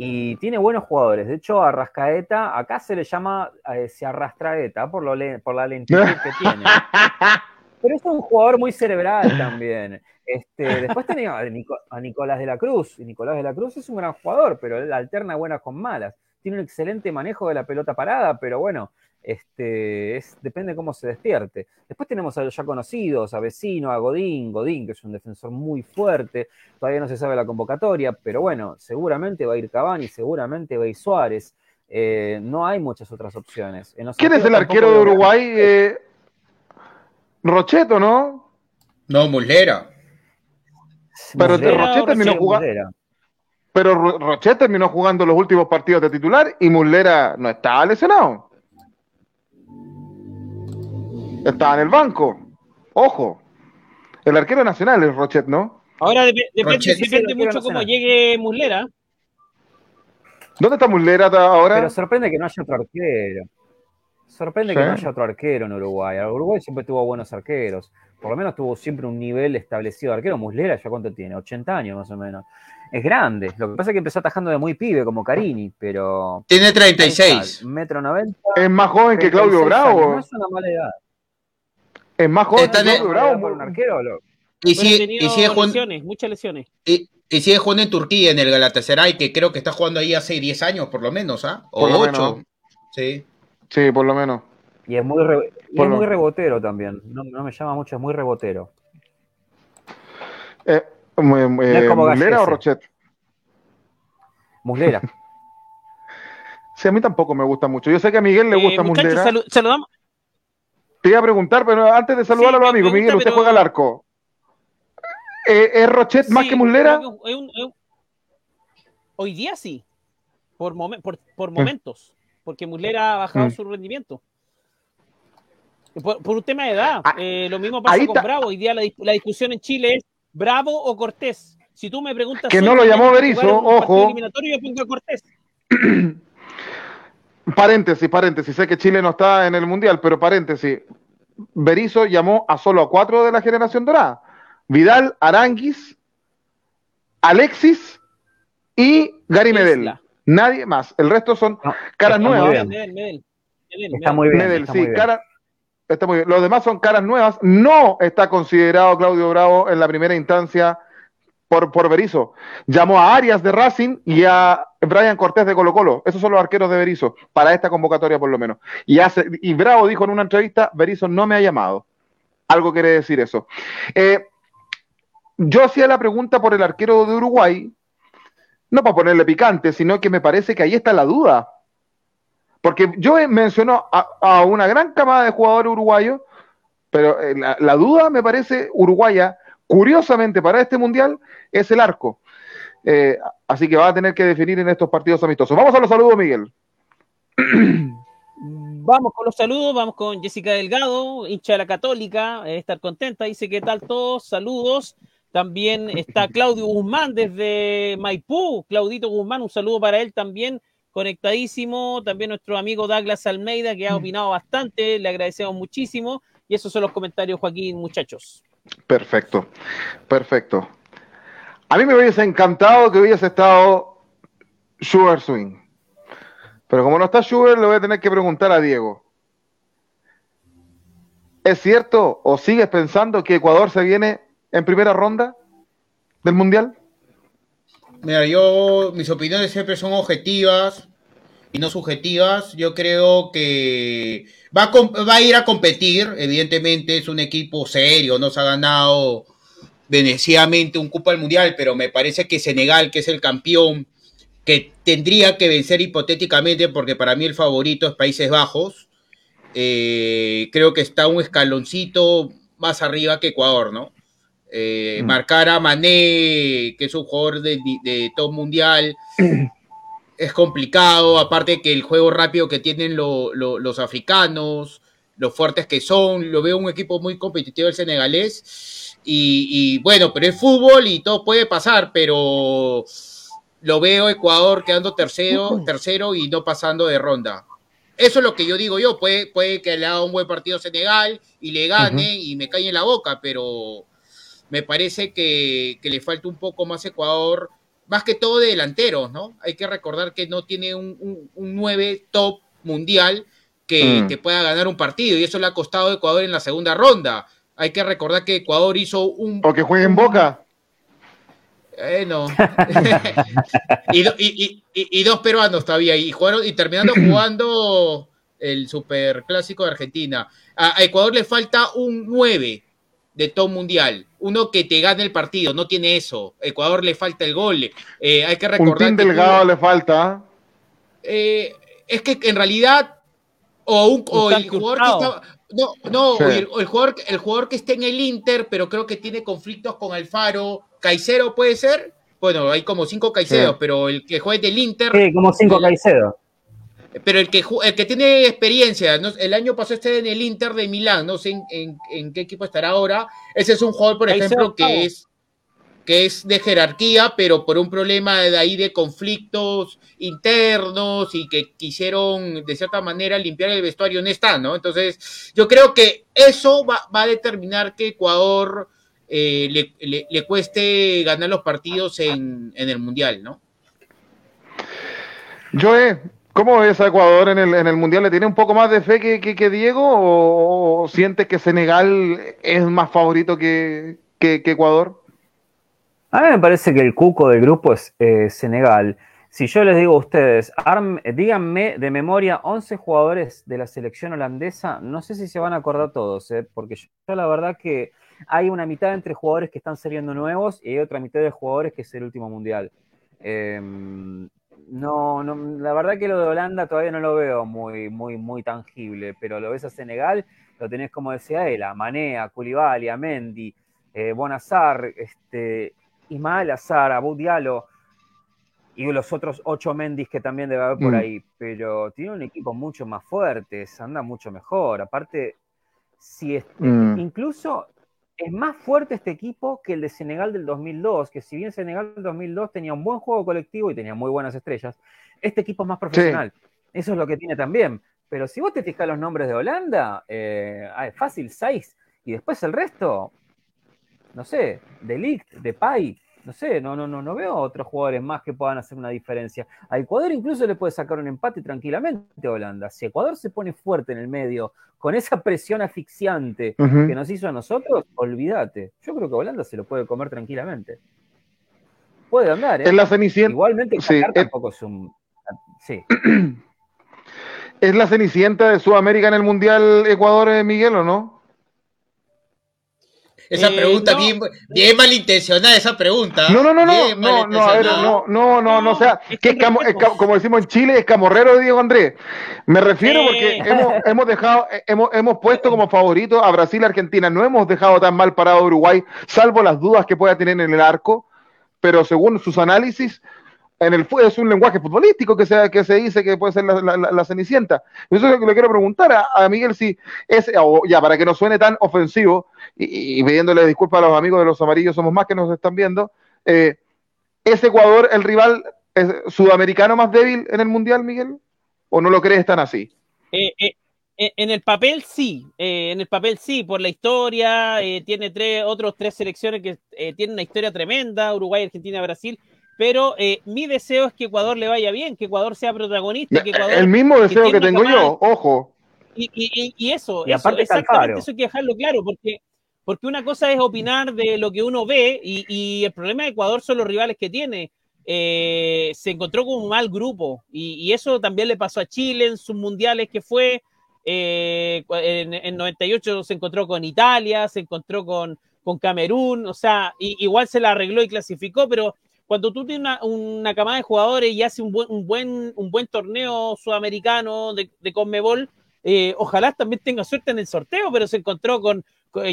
Y tiene buenos jugadores. De hecho, a Rascaeta, acá se le llama, eh, se arrastraeta por, lo por la lentitud que tiene. Pero es un jugador muy cerebral también. Este, después tenía a, Nicolás de la Cruz. Y Nicolás de la Cruz es un gran jugador, pero él alterna buenas con malas. Tiene un excelente manejo de la pelota parada, pero bueno, este, es, depende cómo se despierte. Después tenemos a los ya conocidos, a Vecino, a Godín, Godín, que es un defensor muy fuerte, todavía no se sabe la convocatoria, pero bueno, seguramente va a ir Cavani, seguramente va a ir Suárez, eh, no hay muchas otras opciones. ¿Quién es el arquero de Uruguay? Eh, Rocheto, ¿no? No, Muslera. Pero Rochet terminó jugando. Pero Rochet terminó jugando los últimos partidos de titular y Muslera no estaba lesionado. Estaba en el banco. Ojo. El arquero nacional es Rochet, ¿no? Ahora depende, mucho cómo llegue Muslera. ¿Dónde está Muslera ahora? Pero sorprende que no haya otro arquero. Sorprende que no haya otro arquero en Uruguay. Uruguay siempre tuvo buenos arqueros. Por lo menos tuvo siempre un nivel establecido de arquero. Muslera, ¿ya cuánto tiene? 80 años más o menos. Es grande. Lo que pasa es que empezó atajando de muy pibe, como Carini, pero. Tiene 36. Metro 90. Es más joven que Claudio Bravo. no es una mala edad. Es más joven que Bravo. Por un arquero, y, si, y sigue jugando, lesiones, muchas lesiones. Y, y, sigue jugando en Turquía, en el Galatasaray, que creo que está jugando ahí hace 10 años, por lo menos, ¿ah? O 8. Sí. Sí, por lo menos. Y es muy, muy rebotero también. No, me llama mucho, es muy rebotero. Eh, ¿Muslera o Rochet? Muslera. sí, a mí tampoco me gusta mucho. Yo sé que a Miguel le eh, gusta Muslera. saludamos. Te iba a preguntar, pero antes de saludar a los amigos, Miguel, usted juega al arco. Eh, ¿Es Rochet más que Muslera? Hoy día sí. Por, por, momentos. Porque Muslera ha bajado mm. su rendimiento. Por, un tema de edad. Ah, eh, lo mismo pasa con Bravo. Hoy día la, discusión en Chile es Bravo o Cortés. Si tú me preguntas. Que no lo llamó Berizzo, ojo. Eliminatorio, yo pongo a Cortés. paréntesis, paréntesis. Sé que Chile no está en el mundial, pero paréntesis. Berizzo llamó a solo a cuatro de la generación dorada: Vidal, Aranguis, Alexis y Gary Medel. Nadie más. El resto son caras nuevas. Está muy bien. Medel, sí, cara, Está muy bien. Los demás son caras nuevas. No está considerado Claudio Bravo en la primera instancia por, por Berizzo. Llamó a Arias de Racing y a Brian Cortés de Colo Colo. Esos son los arqueros de Berizzo, para esta convocatoria por lo menos. Y, hace, y Bravo dijo en una entrevista, Berizzo no me ha llamado. Algo quiere decir eso. Eh, yo hacía la pregunta por el arquero de Uruguay, no para ponerle picante, sino que me parece que ahí está la duda. Porque yo mencionó a, una gran camada de jugadores uruguayos, pero eh, la, duda me parece uruguaya, curiosamente para este mundial, es el arco. Eh, así que va a tener que definir en estos partidos amistosos. Vamos a los saludos, Miguel. Vamos con los saludos, vamos con Jessica Delgado, hincha de la Católica, eh, estar contenta, dice qué tal todos, saludos. También está Claudio Guzmán desde Maipú, Claudito Guzmán, un saludo para él también conectadísimo. También nuestro amigo Douglas Almeida, que ha mm. opinado bastante, le agradecemos muchísimo. Y esos son los comentarios, Joaquín, muchachos. Perfecto, perfecto. A mí me hubiese encantado que hubiese estado Sugar Swing. Pero como no está Sugar, le voy a tener que preguntar a Diego. ¿Es cierto o sigues pensando que Ecuador se viene en primera ronda del Mundial? Mira, yo, mis opiniones siempre son objetivas y no subjetivas. Yo creo que va a, va a ir a competir, evidentemente es un equipo serio, no se ha ganado veneciamente un Copa del Mundial, pero me parece que Senegal, que es el campeón, que tendría que vencer hipotéticamente, porque para mí el favorito es Países Bajos, eh, creo que está un escaloncito más arriba que Ecuador, ¿no? Eh, mm. Marcar a Mané, que es un jugador de, de top mundial, es complicado. Aparte que el juego rápido que tienen los africanos, los fuertes que son, lo veo un equipo muy competitivo el senegalés. Y, bueno, pero es fútbol y todo puede pasar, pero lo veo Ecuador quedando tercero, tercero y no pasando de ronda. Eso es lo que yo digo yo. Puede, puede que le haga un buen partido Senegal y le gane y me cae en la boca, pero me parece que, le falta un poco más Ecuador más que todo de delanteros, ¿no? Hay que recordar que no tiene un, un, 9 top mundial que, mm. que, pueda ganar un partido y eso le ha costado a Ecuador en la segunda ronda. Hay que recordar que Ecuador hizo un... O que juegue en Boca. Eh, no. y, dos peruanos todavía. Y, jugaron, y terminando jugando el super clásico de Argentina. A, Ecuador le falta un 9 de todo mundial. Uno que te gane el partido. No tiene eso. Ecuador le falta el gol. Eh, hay que recordar. Un delgado le falta. Eh, es que en realidad. O, un, el jugador que está, no, no, el, jugador, el jugador que esté en el Inter, pero creo que tiene conflictos con Alfaro. Caicedo puede ser. Bueno, hay como cinco Caicedos, pero el que juegue del Inter. Sí, como cinco Caicedos. Pero el que, el que tiene experiencia, el año pasado esté en el Inter de Milán, no sé en, qué equipo estará ahora. Ese es un jugador, por ejemplo, que es que es de jerarquía, pero por un problema de ahí de conflictos internos y que quisieron de cierta manera limpiar el vestuario, no está, ¿no? Entonces, yo creo que eso va, a determinar que Ecuador eh, le, cueste ganar los partidos en, el Mundial, ¿no? Joe, ¿cómo ves a Ecuador en el, Mundial? ¿Le tiene un poco más de fe que, Diego o, siente que Senegal es más favorito que, Ecuador? A mí me parece que el cuco del grupo es eh, Senegal. Si yo les digo a ustedes, díganme de memoria 11 jugadores de la selección holandesa, no sé si se van a acordar todos, eh, porque yo, la verdad que hay una mitad entre jugadores que están saliendo nuevos y hay otra mitad de jugadores que es el último mundial. Em, no, no, la verdad que lo de Holanda todavía no lo veo muy, muy, muy tangible, pero lo ves a Senegal, lo tenés como decía él, a Mané, a Koulibaly, a Mendy, eh, Bonazar, este, Ismael Azar, Abu Diallo y los otros ocho Mendis que también debe haber por mm. ahí, pero tiene un equipo mucho más fuerte, anda mucho mejor. Aparte, si es, mm. incluso es más fuerte este equipo que el de Senegal del 2002, que si bien Senegal del 2002 tenía un buen juego colectivo y tenía muy buenas estrellas, este equipo es más profesional. Eso es lo que tiene también. Pero si vos te fijas los nombres de Holanda, eh, ah, es fácil, seis, y después el resto, no sé, de Depay, no sé, no, no, no, no veo otros jugadores más que puedan hacer una diferencia. A Ecuador incluso le puede sacar un empate tranquilamente a Holanda. Si Ecuador se pone fuerte en el medio, con esa presión asfixiante que nos hizo a nosotros, olvídate. Yo creo que Holanda se lo puede comer tranquilamente. Puede andar, ¿eh? Es la cenicienta. Igualmente, sí, tampoco es un. Sí. ¿Es la cenicienta de Sudamérica en el Mundial Ecuador, eh, Miguel, o no? Esa eh, pregunta, bien, bien malintencionada, esa pregunta. No, no, no, no, no, no, a ver, no, no, no, no, o sea, que como decimos en Chile, es camorrero Diego Andrés. Me refiero porque hemos, hemos dejado, hemos, hemos puesto como favorito a Brasil y Argentina. No hemos dejado tan mal parado a Uruguay, salvo las dudas que pueda tener en el arco, pero según sus análisis, en el es un lenguaje futbolístico que se, que se dice que puede ser la, cenicienta. Eso es lo que le quiero preguntar a, Miguel si es, ya para que no suene tan ofensivo, y, pidiéndole disculpas a los amigos de los amarillos, somos más que nos están viendo, eh, ¿es Ecuador el rival sudamericano más débil en el Mundial, Miguel? ¿O no lo crees tan así? Eh, eh, en el papel sí, en el papel sí, por la historia, tiene tres, otros tres selecciones que tienen una historia tremenda, Uruguay, Argentina, Brasil, pero eh, mi deseo es que Ecuador le vaya bien, que Ecuador sea protagonista. Que Ecuador, el mismo deseo que, tengo yo, ojo. Y, eso, exactamente eso hay que dejarlo claro, porque, porque una cosa es opinar de lo que uno ve y, el problema de Ecuador son los rivales que tiene. Eh, se encontró con un mal grupo y, eso también le pasó a Chile en sus mundiales que fue. Eh, en, en, 98 se encontró con Italia, se encontró con, con Camerún, o sea, igual se la arregló y clasificó, pero cuando tú tienes una, una camada de jugadores y hace un buen, un buen, un buen torneo sudamericano de, de Conmebol, eh, ojalá también tenga suerte en el sorteo, pero se encontró con,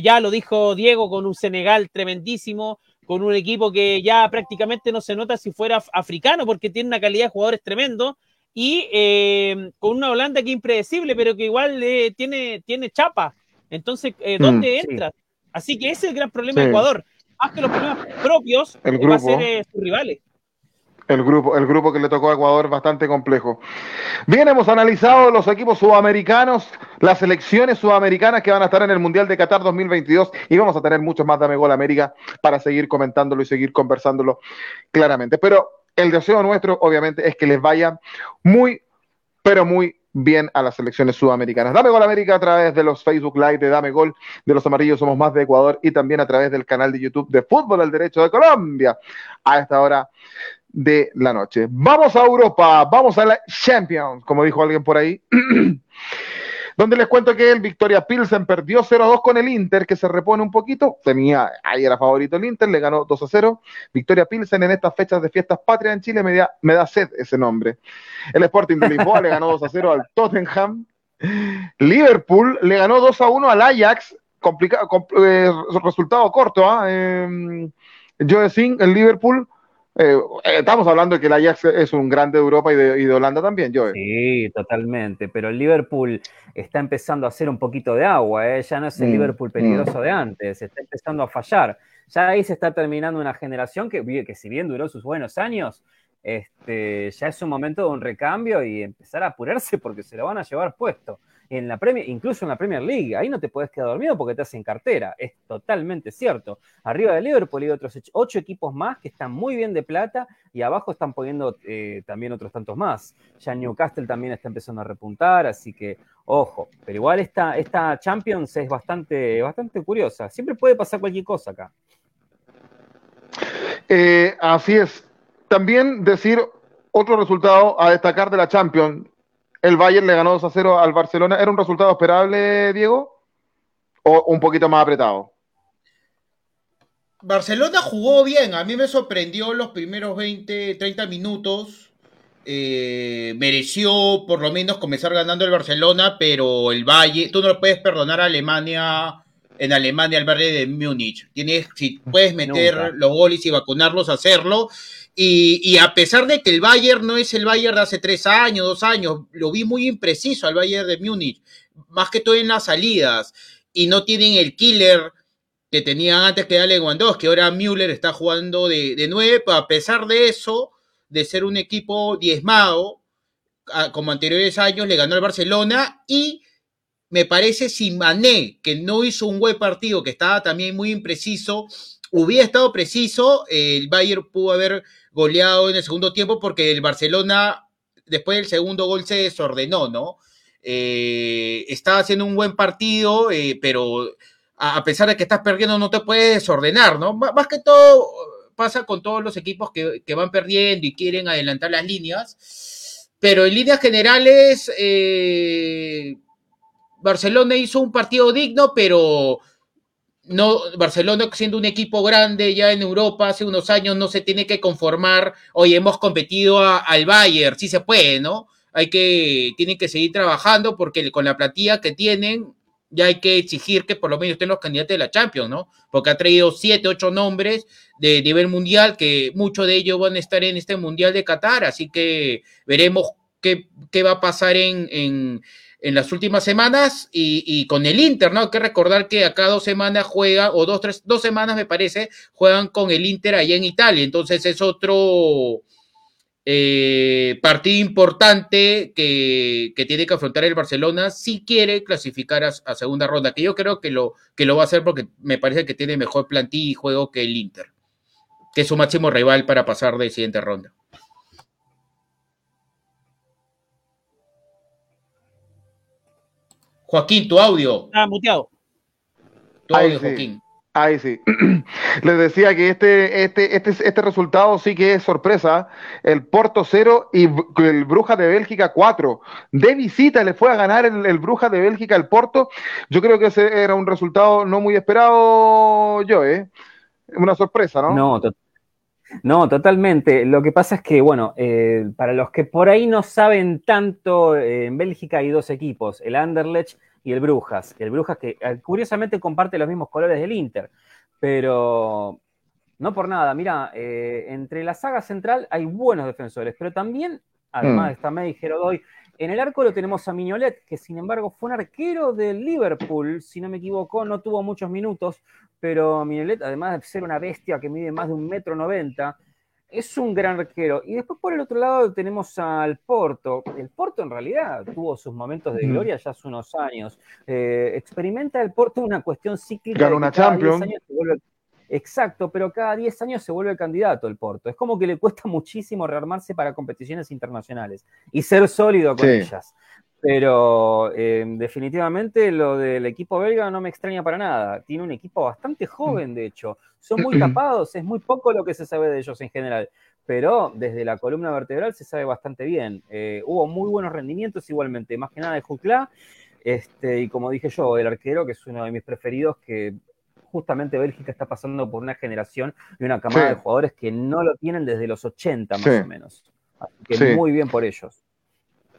ya lo dijo Diego, con un Senegal tremendísimo, con un equipo que ya prácticamente no se nota si fuera africano, porque tiene una calidad de jugadores tremendo, y eh, con una Holanda que es impredecible, pero que igual eh, tiene, tiene chapa. Entonces, ¿dónde mm, entra? Así que ese es el gran problema de Ecuador más que los problemas propios, el grupo. va a ser eh, sus rivales. El grupo, el grupo que le tocó a Ecuador bastante complejo. Bien, hemos analizado los equipos sudamericanos, las selecciones sudamericanas que van a estar en el Mundial de Qatar 2022 y vamos a tener muchos más Dame Gol América para seguir comentándolo y seguir conversándolo claramente. Pero el deseo nuestro, obviamente, es que les vaya muy, pero muy bien a las selecciones sudamericanas. Dame Gol América a través de los Facebook Live de Dame Gol, de los Amarillos Somos Más de Ecuador y también a través del canal de YouTube de Fútbol al Derecho de Colombia a esta hora de la noche. Vamos a Europa, vamos a la Champions, como dijo alguien por ahí. donde les cuento que el Victoria Pilsen perdió 0-2 con el Inter, que se repone un poquito. Tenía, ahí era favorito el Inter, le ganó 2-0. Victoria Pilsen en estas fechas de fiestas patrias en Chile me da, sed ese nombre. El Sporting de Lisboa le ganó 2-0 al Tottenham. Liverpool le ganó 2-1 al Ajax. Complicado, eh, resultado corto, ¿ah? ¿eh? Joe Singh, el Liverpool eh, estamos hablando de que el Ajax es un grande de Europa y de, Holanda también, Joe. Sí, totalmente. Pero el Liverpool está empezando a hacer un poquito de agua, ¿eh? ya no es el mm, Liverpool peligroso mm. de antes, está empezando a fallar. Ya ahí se está terminando una generación que, que si bien duró sus buenos años, este, ya es un momento de un recambio y empezar a apurarse porque se lo van a llevar puesto en la Premier, incluso en la Premier League, ahí no te puedes quedar dormido porque te hacen cartera, es totalmente cierto. Arriba de Liverpool hay otros ocho equipos más que están muy bien de plata y abajo están poniendo eh, también otros tantos más. Ya Newcastle también está empezando a repuntar, así que ojo, pero igual esta, esta Champions es bastante, bastante curiosa, siempre puede pasar cualquier cosa acá. Eh, así es. También decir otro resultado a destacar de la Champions, el Bayern le ganó 2 a 0 al Barcelona. ¿Era un resultado esperable, Diego? ¿O un poquito más apretado? Barcelona jugó bien. A mí me sorprendió los primeros 20, 30 minutos. Eh, mereció por lo menos comenzar ganando el Barcelona, pero el Valle, tú no lo puedes perdonar a Alemania, en Alemania, al barrio de Múnich. Tienes, si puedes meter los goles y vacunarlos, hacerlo. Y, a pesar de que el Bayern no es el Bayern de hace tres años, dos años, lo vi muy impreciso al Bayern de Múnich, más que todo en las salidas, y no tienen el killer que tenían antes que Ale que ahora Müller está jugando de, de nueve, pero a pesar de eso, de ser un equipo diezmado, como anteriores años, le ganó al Barcelona, y me parece si Mané, que no hizo un buen partido, que estaba también muy impreciso, hubiera estado preciso, el Bayern pudo haber goleado en el segundo tiempo porque el Barcelona, después del segundo gol, se desordenó, ¿no? Eh, estaba haciendo un buen partido, eh, pero a, pesar de que estás perdiendo, no te puedes desordenar, ¿no? más que todo pasa con todos los equipos que, van perdiendo y quieren adelantar las líneas. Pero en líneas generales, eh, Barcelona hizo un partido digno, pero no, Barcelona siendo un equipo grande ya en Europa hace unos años no se tiene que conformar, hoy hemos competido al Bayern, sí se puede, ¿no? Hay que, tienen que seguir trabajando porque con la platilla que tienen ya hay que exigir que por lo menos estén los candidatos de la Champions, ¿no? Porque ha traído siete, ocho nombres de nivel mundial que muchos de ellos van a estar en este Mundial de Qatar, así que veremos qué, qué va a pasar en en las últimas semanas y, con el Inter, ¿no? Hay que recordar que acá dos semanas juega, o dos, tres, dos semanas me parece, juegan con el Inter allá en Italia. Entonces es otro eh, partido importante que, tiene que afrontar el Barcelona si quiere clasificar a, segunda ronda, que yo creo que lo, que lo va a hacer porque me parece que tiene mejor plantilla y juego que el Inter, que es su máximo rival para pasar de siguiente ronda. Joaquín, tu audio. Ah, muteado. Tu audio, Joaquín. Ahí sí. Les decía que este, este, este, este resultado sí que es sorpresa. El Porto 0 y el Bruja de Bélgica 4. De visita le fue a ganar el, Bruja de Bélgica al Porto. Yo creo que ese era un resultado no muy esperado yo, ¿eh? Una sorpresa, ¿no? No, no, totalmente. Lo que pasa es que, bueno, eh, para los que por ahí no saben tanto, eh, en Bélgica hay dos equipos, el Anderlecht y el Brujas. El Brujas que eh, curiosamente comparte los mismos colores del Inter, pero no por nada. Mira, entre la saga central hay buenos defensores, pero también, además mm. de esta May Gerodoy, en el arco lo tenemos a Miñolet, que sin embargo fue un arquero del Liverpool, si no me equivoco, no tuvo muchos minutos, pero Miñolet, además de ser una bestia que mide más de un metro noventa, es un gran arquero. Y después por el otro lado tenemos al Porto. El Porto en realidad tuvo sus momentos de gloria ya hace unos años. Eh, experimenta el Porto una cuestión cíclica. Ganó una Champions. Exacto, pero cada 10 años se vuelve candidato el Porto. Es como que le cuesta muchísimo rearmarse para competiciones internacionales y ser sólido con ellas. Pero eh, definitivamente lo del equipo belga no me extraña para nada. Tiene un equipo bastante joven, de hecho. Son muy tapados, es muy poco lo que se sabe de ellos en general. Pero desde la columna vertebral se sabe bastante bien. Eh, hubo muy buenos rendimientos igualmente, más que nada de Juclá. Este, y como dije yo, el arquero, que es uno de mis preferidos, que justamente Bélgica está pasando por una generación y una camada de jugadores que no lo tienen desde los 80 más o menos. Así que muy bien por ellos.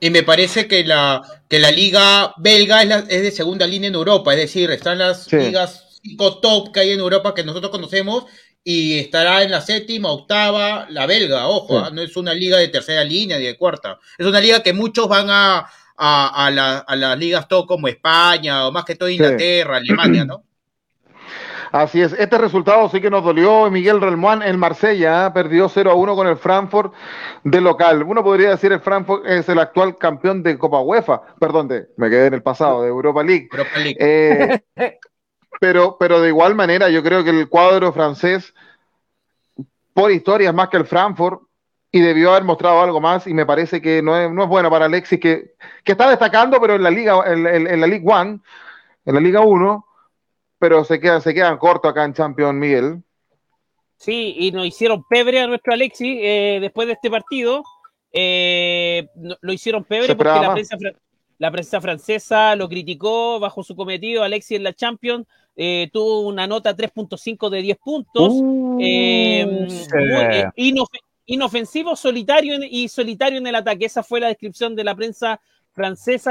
Y me parece que la, que la liga belga es, de segunda línea en Europa, es decir, están las ligas cinco top que hay en Europa que nosotros conocemos y estará en la séptima, octava, la belga, ojo, ¿ah? no es una liga de tercera línea ni de cuarta, es una liga que muchos van a, a, a las ligas top como España o más que todo Inglaterra, Alemania, ¿no? Así es, este resultado sí que nos dolió. Miguel Relmuán en Marsella ¿eh? perdió 0 a 1 con el Frankfurt de local. Uno podría decir el Frankfurt es el actual campeón de Copa UEFA, perdón, de, me quedé en el pasado, de Europa League. Eh, pero, pero de igual manera, yo creo que el cuadro francés, por historia, es más que el Frankfurt y debió haber mostrado algo más y me parece que no es, no es bueno para Alexis que, que está destacando pero en la liga en, en la Liga One en la Liga 1 pero se quedan, se quedan cortos acá en Champions, Miguel. Sí, y nos hicieron pebre a nuestro Alexis eh, después de este partido. Eh, lo hicieron pebre porque la prensa, la prensa, francesa lo criticó bajo su cometido. Alexis en la Champions eh, tuvo una nota 3.5 de 10 puntos. Uh, inofensivo, solitario y solitario en el ataque. Esa fue la descripción de la prensa francesa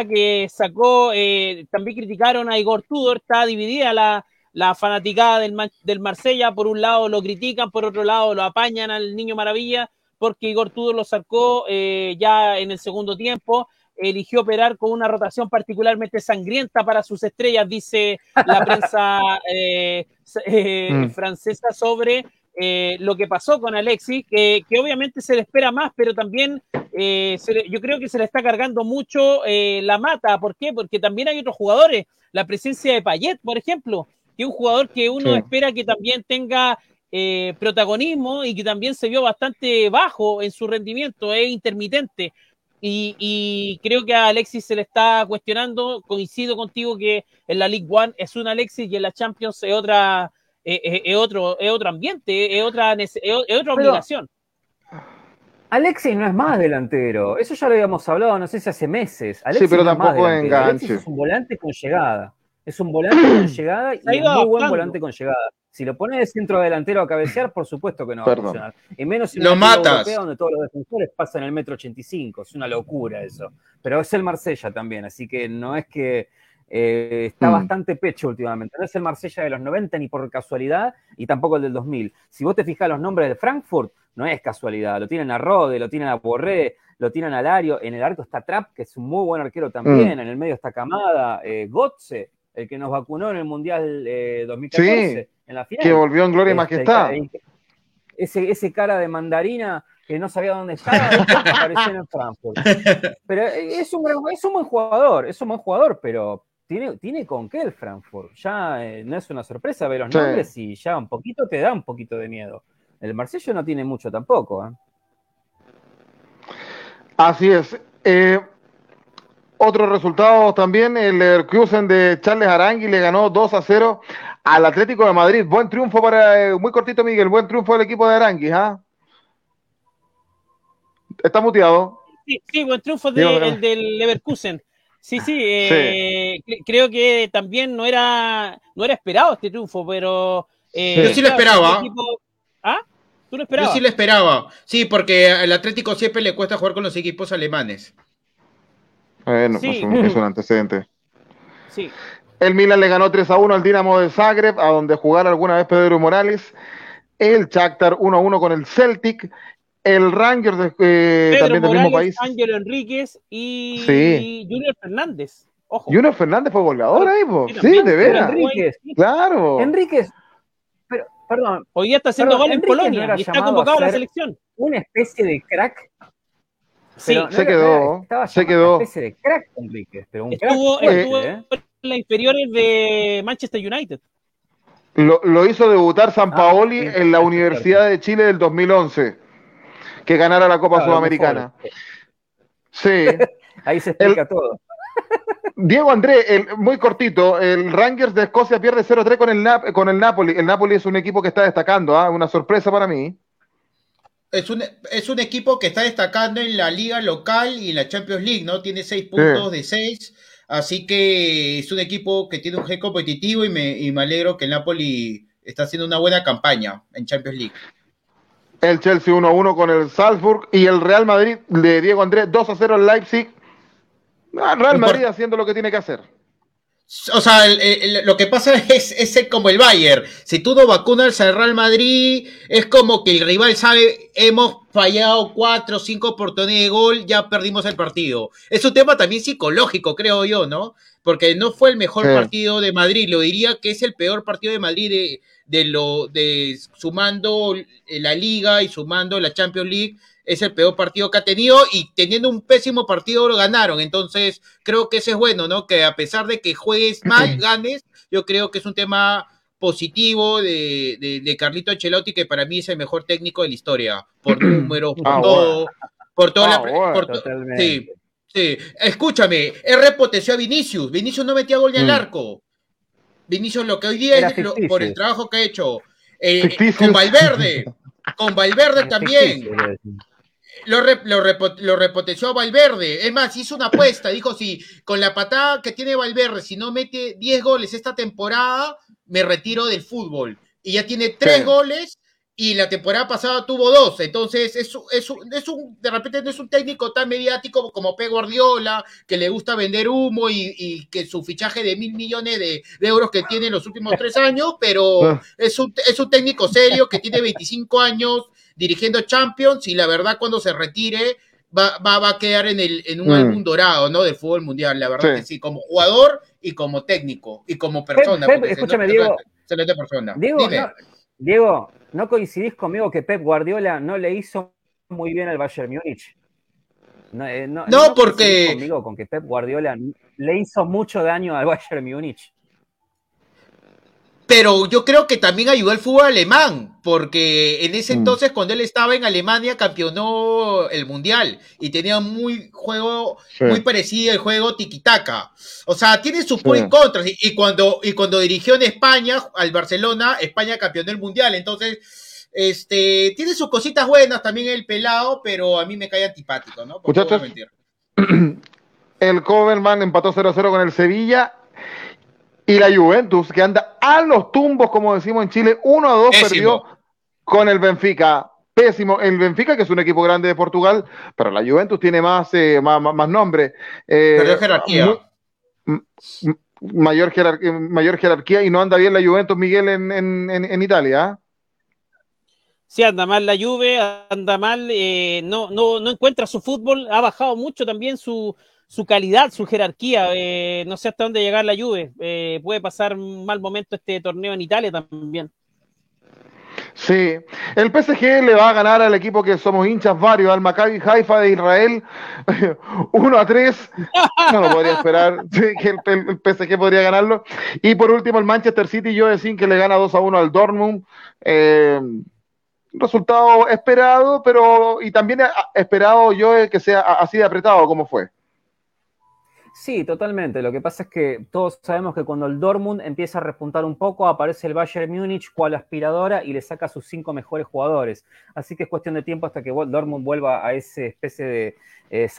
que sacó, eh, también criticaron a Igor Tudor, está dividida la, la fanaticada del, del Marsella, por un lado lo critican, por otro lado lo apañan al Niño Maravilla, porque Igor Tudor lo sacó eh, ya en el segundo tiempo, eligió operar con una rotación particularmente sangrienta para sus estrellas, dice la prensa eh, mm. francesa sobre eh, lo que pasó con Alexis, que, obviamente se le espera más, pero también eh, yo creo que se le está cargando mucho eh, la mata. ¿Por qué? Porque también hay otros jugadores. La presencia de Payet, por ejemplo, que es un jugador que uno espera que también tenga protagonismo y que también se vio bastante bajo en su rendimiento, es intermitente. Y, y, creo que a Alexis se le está cuestionando. Coincido contigo que en la League One es un Alexis y en la Champions es otra es, otro, es otro ambiente, es otra, es, otra obligación. Alexis no es más delantero, eso ya lo habíamos hablado, no sé si hace meses. Alexis sí, pero tampoco es enganche. es un volante con llegada. Es un volante con llegada y es muy buen volante con llegada. Si lo pones de centro delantero a cabecear, por supuesto que no va a funcionar. Y menos en lo matas. donde todos los defensores pasan el metro 85. Es una locura eso. Pero es el Marsella también, así que no es que eh, está mm. bastante pecho últimamente. No es el Marsella de los 90 ni por casualidad y tampoco el del 2000. Si vos te fijas los nombres de Frankfurt, no es casualidad. Lo tienen a Rode, lo tienen a Borré, lo tienen a Lario. En el arco está Trapp, que es un muy buen arquero también. Mm. En el medio está Camada, eh, Gotze, el que nos vacunó en el Mundial 2014. Eh, en la final. Que volvió en gloria y este, majestad. Ese, ese cara de mandarina que no sabía dónde estaba, apareció en el Frankfurt. Pero es un, es un buen jugador, es un buen jugador, pero tiene, tiene con qué el Frankfurt. Ya eh, no es una sorpresa ver los nombres y ya un poquito te da un poquito de miedo. El Marsella no tiene mucho tampoco. ¿eh? Así es. Eh, otro resultado también, el Cruzen de Charles Arangui le ganó 2 a 0 al Atlético de Madrid. Buen triunfo para, muy cortito Miguel, buen triunfo del equipo de Arangui. ¿ah? Está muteado. Sí, buen triunfo del Leverkusen. Sí, sí, eh, creo que también no era, no era esperado este triunfo, pero... Eh, Yo sí lo esperaba. ¿Ah? ¿Tú lo esperabas? Yo sí lo esperaba. Sí, porque al Atlético siempre le cuesta jugar con los equipos alemanes. Bueno, es, un, antecedente. Sí. El Milan le ganó 3 a 1 al Dinamo de Zagreb, a donde jugara alguna vez Pedro Morales. El Shakhtar 1 a 1 con el Celtic el Rangers eh, también del mismo país. Ángelo Enríquez y, Junior Fernández. Ojo. Junior Fernández fue goleador ahí, sí, de veras. Enríquez. Claro. Enríquez. Pero Perdón. Hoy día está haciendo gol en Polonia y está convocado a la selección. Una especie de crack. Sí, se quedó. Estaba se quedó. Una especie de crack, Enrique. Pero un estuvo, crack estuvo ¿eh? en las inferiores de Manchester United. Lo, lo hizo debutar San ah, Paoli en la Universidad de Chile del 2011, que ganara la Copa Sudamericana. Sí. Ahí se explica todo. Diego André, muy cortito, el Rangers de Escocia pierde 0-3 con el, con el Napoli. El Napoli es un equipo que está destacando, ¿ah? una sorpresa para mí. Es un, es un equipo que está destacando en la liga local y en la Champions League, ¿no? Tiene 6 puntos de 6, así que es un equipo que tiene un G competitivo y me, y me alegro que el Napoli está haciendo una buena campaña en Champions League. El Chelsea 1-1 con el Salzburg y el Real Madrid de Diego Andrés 2-0 al Leipzig Ah, Real Madrid haciendo lo que tiene que hacer. O sea, lo que pasa es, es como el Bayern. Si tú no vacunas al Real Madrid, es como que el rival sabe, hemos fallado cuatro o cinco oportunidades de gol, ya perdimos el partido. Es un tema también psicológico, creo yo, ¿no? Porque no fue el mejor partido de Madrid. Lo diría que es el peor partido de Madrid de, de lo de sumando la Liga y sumando la Champions League es el peor partido que ha tenido y teniendo un pésimo partido lo ganaron. Entonces, creo que eso es bueno, ¿no? Que a pesar de que juegues mal, ganes, yo creo que es un tema positivo de, de, Carlito Ancelotti, que para mí es el mejor técnico de la historia, por números, por ah, todo, por toda la... Ah, sí, sí. Escúchame, he repoteció a Vinicius. Vinicius no metía gol ni al mm. arco. Vinicius lo que hoy día es por el trabajo que ha hecho. Eh, con Valverde, con Valverde también lo, lo, repotenció a Valverde. Es más, hizo una apuesta. Dijo: si con la patada que tiene Valverde, si no mete 10 goles esta temporada, me retiro del fútbol. Y ya tiene 3 goles y la temporada pasada tuvo 2. Entonces, es, es, es, un, de repente no es un técnico tan mediático como Pep Guardiola, que le gusta vender humo y, que su fichaje de mil millones de, euros que tiene en los últimos tres años, pero ah. es un, es un técnico serio que tiene 25 años dirigiendo Champions y la verdad cuando se retire va, va, a quedar en, el, en un mm. álbum dorado, ¿no? Del fútbol mundial, la verdad que sí, como jugador y como técnico y como persona. escúchame, Diego. Diego, no, Diego, ¿no coincidís conmigo que Pep Guardiola no le hizo muy bien al Bayern Múnich? No, eh, no, no, porque. Conmigo con que Pep Guardiola le hizo mucho daño al Bayern Múnich pero yo creo que también ayudó al fútbol alemán, porque en ese mm. entonces, cuando él estaba en Alemania, campeonó el mundial y tenía muy juego, muy parecido al juego tiki-taka. O sea, tiene sus pros y contras. Y, cuando, y cuando dirigió en España, al Barcelona, España campeonó el mundial. Entonces, este, tiene sus cositas buenas también el pelado, pero a mí me cae antipático, ¿no? Muchachos, el Coverman empató 0-0 con el Sevilla y la Juventus, que anda a los tumbos, como decimos en Chile, 1 a 2 perdió con el Benfica. Pésimo. El Benfica, que es un equipo grande de Portugal, pero la Juventus tiene más, eh, más, nombre. Eh, jerarquía. mayor, jerarquía, mayor jerarquía y no anda bien la Juventus, Miguel, en, en, Italia. ¿ah? Sí, anda mal la Juve, anda mal, eh, no, no, no encuentra su fútbol, ha bajado mucho también su, su calidad, su jerarquía. Eh, no sé hasta dónde llegar la Juve. Eh, puede pasar un mal momento este torneo en Italia también. Sí, el PSG le va a ganar al equipo que somos hinchas varios, al Maccabi Haifa de Israel, 1 a 3. No lo podría esperar que el, PSG podría ganarlo. Y por último, el Manchester City, yo decir que le gana 2 a 1 al Dortmund. Eh, resultado esperado, pero y también esperado yo que sea así de apretado como fue. Sí, totalmente. Lo que pasa es que todos sabemos que cuando el Dortmund empieza a repuntar un poco, aparece el Bayern Múnich cual aspiradora y le saca a sus cinco mejores jugadores. Así que es cuestión de tiempo hasta que Dortmund vuelva a esa especie de eh,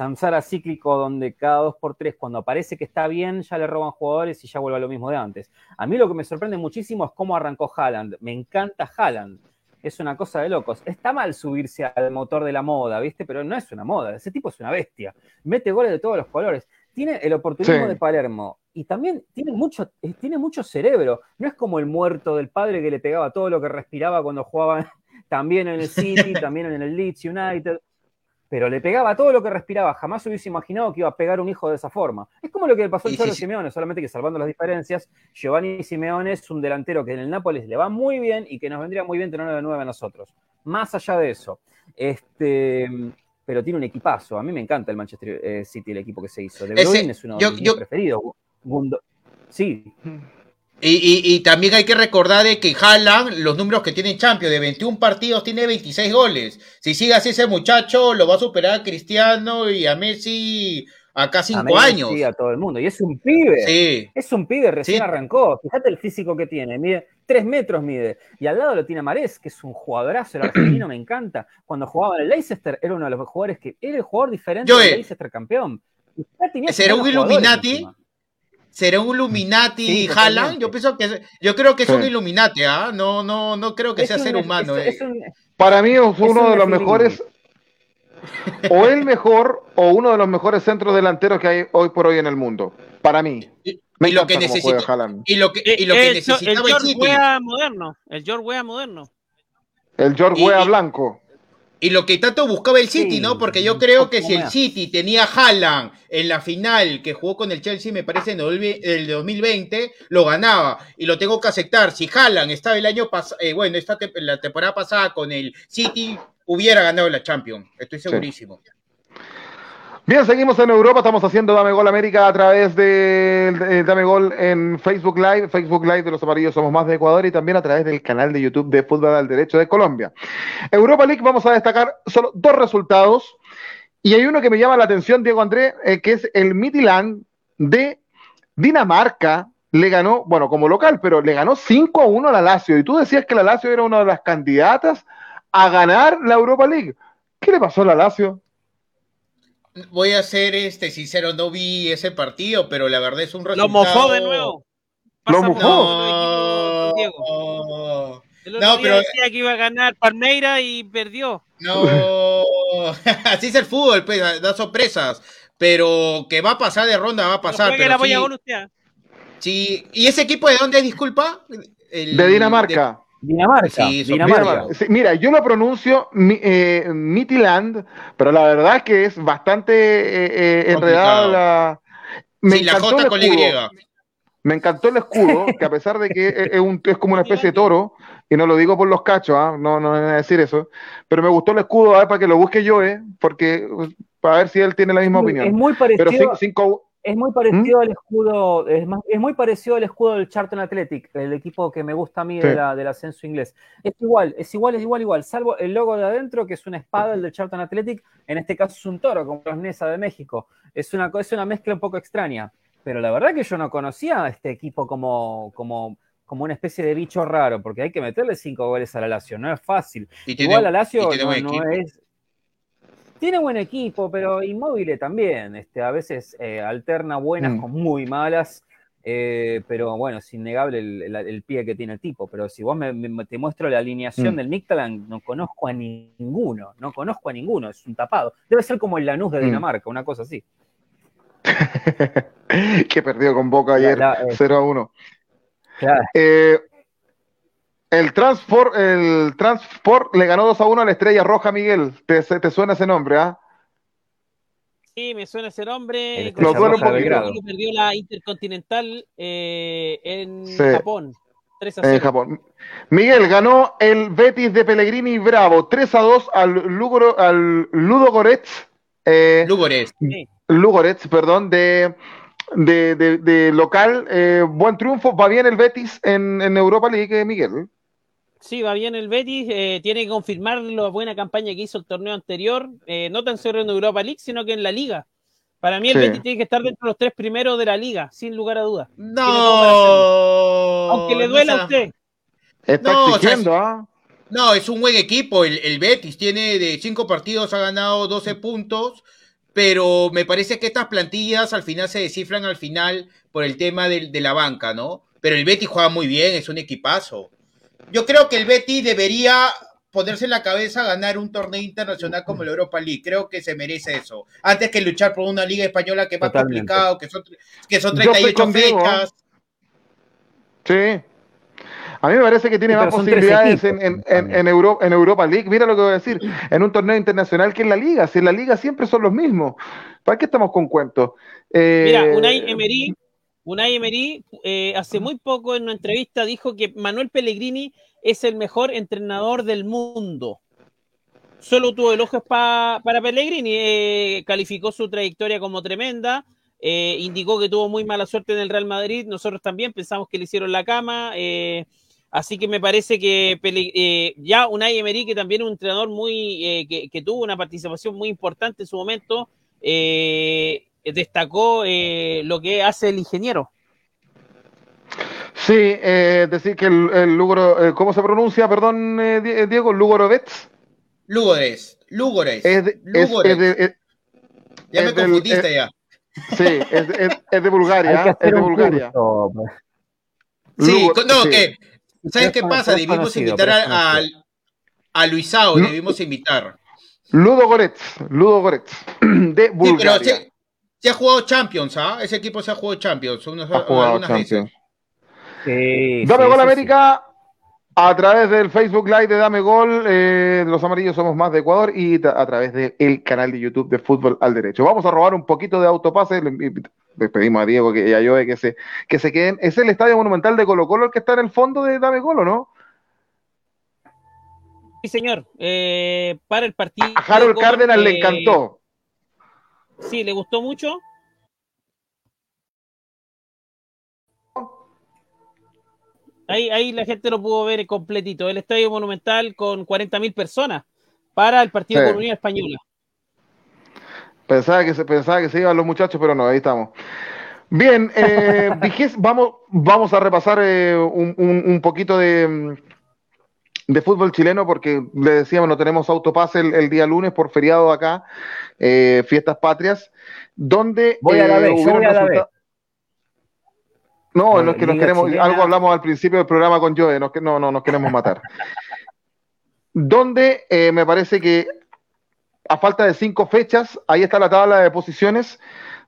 cíclico donde cada dos por tres, cuando aparece que está bien, ya le roban jugadores y ya vuelve a lo mismo de antes. A mí lo que me sorprende muchísimo es cómo arrancó Haaland. Me encanta Haaland es una cosa de locos. Está mal subirse al motor de la moda, ¿viste? Pero no es una moda. Ese tipo es una bestia. Mete goles de todos los colores tiene el oportunismo de Palermo y también tiene mucho, eh, tiene mucho cerebro. No es como el muerto del padre que le pegaba todo lo que respiraba cuando jugaba también en el City, también en el Leeds United. pero le pegaba todo lo que respiraba. Jamás hubiese imaginado que iba a pegar un hijo de esa forma. Es como lo que le pasó al Cholo Simeone, solamente que salvando las diferencias, Giovanni Simeone es un delantero que en el Nápoles le va muy bien y que nos vendría muy bien tenerlo de nuevo a nosotros. Más allá de eso, este, pero tiene un equipazo. A mí me encanta el Manchester eh, City, el equipo que se hizo. De Bruyne es uno de mis preferidos. Sí. Y, también hay que recordar de que Haaland, los números que tiene en Champions, de 21 partidos, tiene 26 goles. Si sigue así ese muchacho, lo va a superar a Cristiano y a Messi acá 5 años. Sí, a todo el mundo. Y es un pibe. Sí. Es un pibe, recién arrancó. Fíjate el físico que tiene. Mide 3 metros mide. Y al lado lo tiene Marés, que es un jugadorazo. El argentino me encanta. Cuando jugaba en el Leicester, era uno de los jugadores que era el jugador diferente del Leicester campeón. Será un Illuminati será un Illuminati Haaland. Yo pienso que yo creo que es un Illuminati, ¿ah? No, no, no creo que sea ser humano. Eh. Para mí es uno de los mejores, o el mejor, o uno de los mejores centros delanteros que hay hoy por hoy en el mundo. Para mí. Y, lo que necesita, y lo que, y lo que necesitaba el, George Weah moderno, el George Weah moderno. El George Weah blanco. Y lo que tanto buscaba el City, ¿no? Porque yo creo que si el City tenía Haaland en la final que jugó con el Chelsea, me parece en el 2020, lo ganaba. Y lo tengo que aceptar. Si Haaland estaba el año pasado, eh, bueno, esta la temporada pasada con el City, hubiera ganado la Champions. Estoy segurísimo. Bien, seguimos en Europa, estamos haciendo Dame Gol América a través de, Dame Gol en Facebook Live, Facebook Live de los amarillos somos más de Ecuador y también a través del canal de YouTube de Fútbol al Derecho de Colombia. Europa League vamos a destacar solo dos resultados y hay uno que me llama la atención, Diego André, eh, que es el Midland de Dinamarca, le ganó, bueno, como local, pero le ganó 5 a 1 a la Lazio y tú decías que la Lazio era una de las candidatas a ganar la Europa League. ¿Qué le pasó a la Lazio? voy a ser este sincero, no vi ese partido, pero la verdad es un resultado. Lo mojó de nuevo. lo mojó. No, pero decía que iba a ganar Palmeira y perdió. No, así es el fútbol, pues, da sorpresas. Pero que va a pasar de ronda, va a pasar. Pero sí, ¿y ese equipo de dónde, disculpa? de Dinamarca. Dinamarca. Dinamarca. Mira, yo lo pronuncio eh, Mitiland, pero la verdad es que es bastante eh, eh enredada la. Me la J con Y. Me encantó el escudo, que a pesar de que es, un, es como una especie de toro, y no lo digo por los cachos, ¿ah? no, no voy a decir eso, pero me gustó el escudo, a ver, para que lo busque yo, ¿eh? porque para ver si él tiene la misma opinión. Es muy parecido. Pero cinco, es muy parecido ¿Mm? al escudo, es, muy parecido al escudo del Charlton Athletic, el equipo que me gusta a mí de la, del ascenso inglés. Es igual, es igual, es igual, igual, salvo el logo de adentro, que es una espada, el del Charlton Athletic, en este caso es un toro, como los Nesa de México. Es una, es una mezcla un poco extraña. Pero la verdad que yo no conocía a este equipo como, como, como una especie de bicho raro, porque hay que meterle cinco goles a la Lazio, no es fácil. igual a Lazio no es tiene buen equipo, pero inmóvil también. Este, a veces eh, alterna buenas mm. con muy malas. Eh, pero bueno, es innegable el, pie que tiene el tipo. Pero si vos me, te muestro la alineación mm. del Mictalan, no conozco a ninguno. No conozco a ninguno. Es un tapado. Debe ser como el Lanús de mm. Dinamarca, una cosa así. que perdió con Boca ayer, 0 eh, a 1. Claro. El Transport, el Transport le ganó 2 a 1 a la Estrella Roja, Miguel. ¿Te, te suena ese nombre, ah? Sí, me suena ese nombre. Lo duele Perdió la Intercontinental eh, en Japón. 3 a 0. En Japón. Miguel ganó el Betis de Pellegrini Bravo 3 a 2 al, Lugo, al Ludo Goretz. Eh, Lugoretz, perdón, de, de, de, local. Eh, buen triunfo. Va bien el Betis en, en Europa League, Miguel. Sí, va bien el Betis, eh, tiene que confirmar la buena campaña que hizo el torneo anterior, eh, no tan solo en Europa League, sino que en la Liga. Para mí el Betis tiene que estar dentro de los tres primeros de la Liga, sin lugar a dudas. No, aunque le duela a usted. Está no, exigiendo, ¿ah? No, es un buen equipo. El, Betis tiene de cinco partidos, ha ganado 12 puntos, pero me parece que estas plantillas al final se descifran al final por el tema de, de la banca, ¿no? Pero el Betis juega muy bien, es un equipazo yo creo que el Betty debería ponerse en la cabeza ganar un torneo internacional como la Europa League. Creo que se merece eso. Antes que luchar por una liga española que es más complicado, que son, que son 38 fechas. Sí. A mí me parece que tiene Sí, más posibilidades en, equipos en, en, también. en Euro- en Europa League. Mira lo que voy a decir. En un torneo internacional que en la Liga. Si en la Liga siempre son los mismos. ¿Para qué estamos con cuentos? Eh, Mira, Unai Emery, Unai Emery eh, hace muy poco en una entrevista dijo que Manuel Pellegrini es el mejor entrenador del mundo. Solo tuvo elogios pa- para Pellegrini, eh, calificó su trayectoria como tremenda, eh, indicó que tuvo muy mala suerte en el Real Madrid, nosotros también pensamos que le hicieron la cama, así que me parece que Pele- ya Unai Emery, que también es un entrenador muy que, tuvo una participación muy importante en su momento, destacó eh, lo que hace el ingeniero. Sí, eh, es decir que el, el Lugoro, eh, ¿cómo se pronuncia? Perdón, eh, Die- Diego, Lugorovets. Lúgores, Lúgores, Es de, es- Lúgores. es de- es- ya me del- confundiste es- ya. sí, es, es- es de Hay Bulgaria. que ¿eh? Es de Bulgaria. curso. Sí, no, sí. que, ¿sabes Es qué pasa? Debimos invitar a, a, a Luisao, debimos invitar. Ludo Goretz, Ludo Goretz, de Sí, pero Se ha jugado Champions, ¿ah? Ese equipo se ha jugado Champions. unos- ha jugado algunas. Champions. Sí, Dame sí, Gol sí, América a través del Facebook Live de Dame Gol. eh, los amarillos somos más de Ecuador y a través del canal de YouTube de Fútbol al Derecho. Vamos a robar un poquito de autopase. Le, le pedimos a Diego que, y a Joe que se, que se queden. Es el estadio monumental de Colo Colo el que está en el fondo de Dame Gol, ¿o no? Sí, señor. Eh, para el partido. A Harold Cárdenas le eh, encantó. Sí, le gustó mucho. Ahí, ahí la gente lo pudo ver completito. El estadio monumental con 40.000 personas para el partido Sí. con Unión Española. Pensaba que se pensaba que se iban los muchachos, pero no, ahí estamos. Bien, eh, vamos, vamos a repasar eh, un, un- un poquito de, mm, de fútbol chileno porque le decíamos no tenemos autopase el, el día lunes por feriado acá, eh, fiestas patrias, donde Voy a la eh, vez, yo hubieron voy a la resulta- No, no es que nos queremos, chilena. algo hablamos al principio del programa con Joe, no, no, no nos queremos matar. donde eh, me parece que a falta de cinco fechas, ahí está la tabla de posiciones,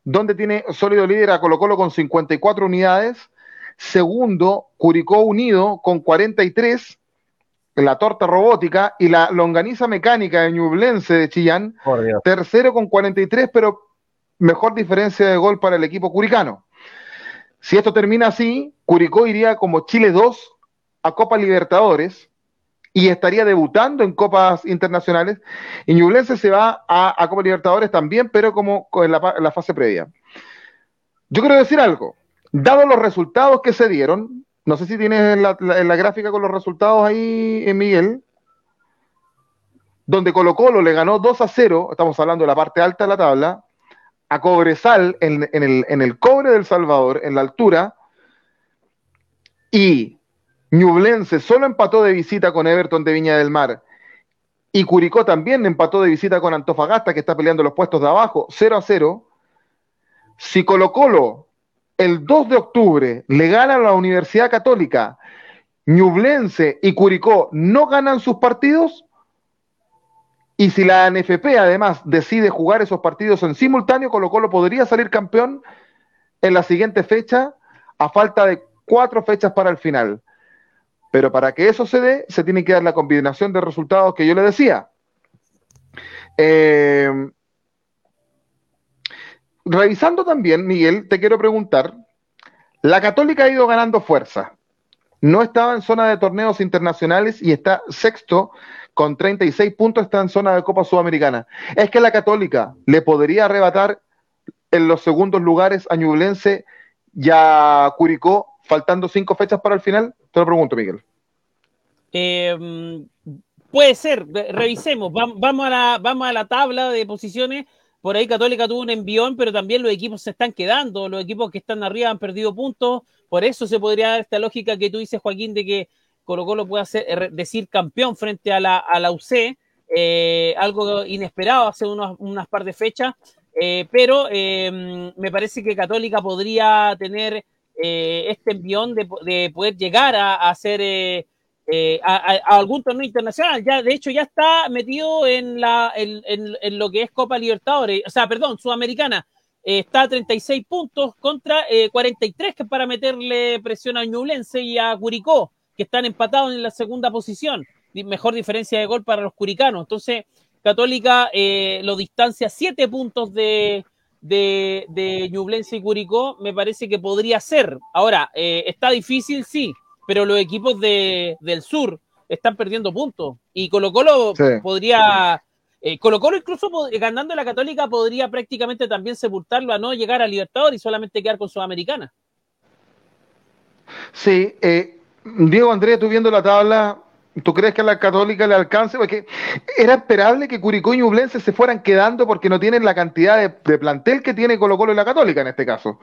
donde tiene sólido líder a Colo Colo con 54 unidades, segundo Curicó Unido con 43, la torta robótica y la longaniza mecánica de Ñublense de Chillán, tercero con 43, pero mejor diferencia de gol para el equipo curicano. Si esto termina así, Curicó iría como Chile 2 a Copa Libertadores y estaría debutando en Copas Internacionales. Y Ñublense se va a, a Copa Libertadores también, pero como en la, en la fase previa. Yo quiero decir algo. Dado los resultados que se dieron, no sé si tienes la, la- la gráfica con los resultados ahí, eh, Miguel, donde Colo Colo le ganó 2 a 0, estamos hablando de la parte alta de la tabla, a Cobresal en, el, en el cobre del Salvador, en la altura, y Ñublense solo empató de visita con Everton de Viña del Mar, y Curicó también empató de visita con Antofagasta, que está peleando los puestos de abajo, 0 a 0. Si Colo Colo el 2 de octubre le gana a la Universidad Católica, Ñublense y Curicó no ganan sus partidos, y si la NFP además decide jugar esos partidos en simultáneo, Colo Colo podría salir campeón en la siguiente fecha a falta de cuatro fechas para el final. Pero para que eso se dé, se tiene que dar la combinación de resultados que yo le decía. Eh, revisando también, Miguel, te quiero preguntar, la Católica ha ido ganando fuerza. No estaba en zona de torneos internacionales y está sexto con 36 puntos, está en zona de Copa Sudamericana. Es que la Católica le podría arrebatar en los segundos lugares a Ñublense y a Curicó, faltando cinco fechas para el final. Te lo pregunto, Miguel. Eh, puede ser, re- revisemos. Vamos a la tabla de posiciones. Por ahí Católica tuvo un envión, pero también los equipos se están quedando. Los equipos que están arriba han perdido puntos. Por eso se podría dar esta lógica que tú dices, Joaquín, de que Colo Colo puede hacer, eh, decir campeón frente a la, a la UC. eh, algo inesperado hace unas par de fechas. Eh, pero eh, me parece que Católica podría tener este envión de, de poder llegar a, a hacer eh, a, algún torneo internacional. Ya, de hecho, ya está metido en, la, en, en- lo que es Copa Libertadores, o sea, perdón, Sudamericana. Eh, está a 36 puntos contra eh, 43, que es para meterle presión a Ñublense y a Curicó, que están empatados en la segunda posición. Mejor diferencia de gol para los curicanos. Entonces, Católica eh, lo distancia siete puntos de, de, de Ñublense y Curicó, me parece que podría ser. Ahora, eh, está difícil, sí, pero los equipos de, del sur están perdiendo puntos. Y Colo Colo Sí. podría... eh, Colo Colo incluso ganando la Católica podría prácticamente también sepultarlo a no llegar a Libertadores y solamente quedar con Sudamericana. Sí, eh, Diego Andrés, tú viendo la tabla, ¿tú crees que a la Católica le alcance? Porque era esperable que Curicó y Ñublense se fueran quedando porque no tienen la cantidad de, de plantel que tiene Colo Colo y la Católica en este caso.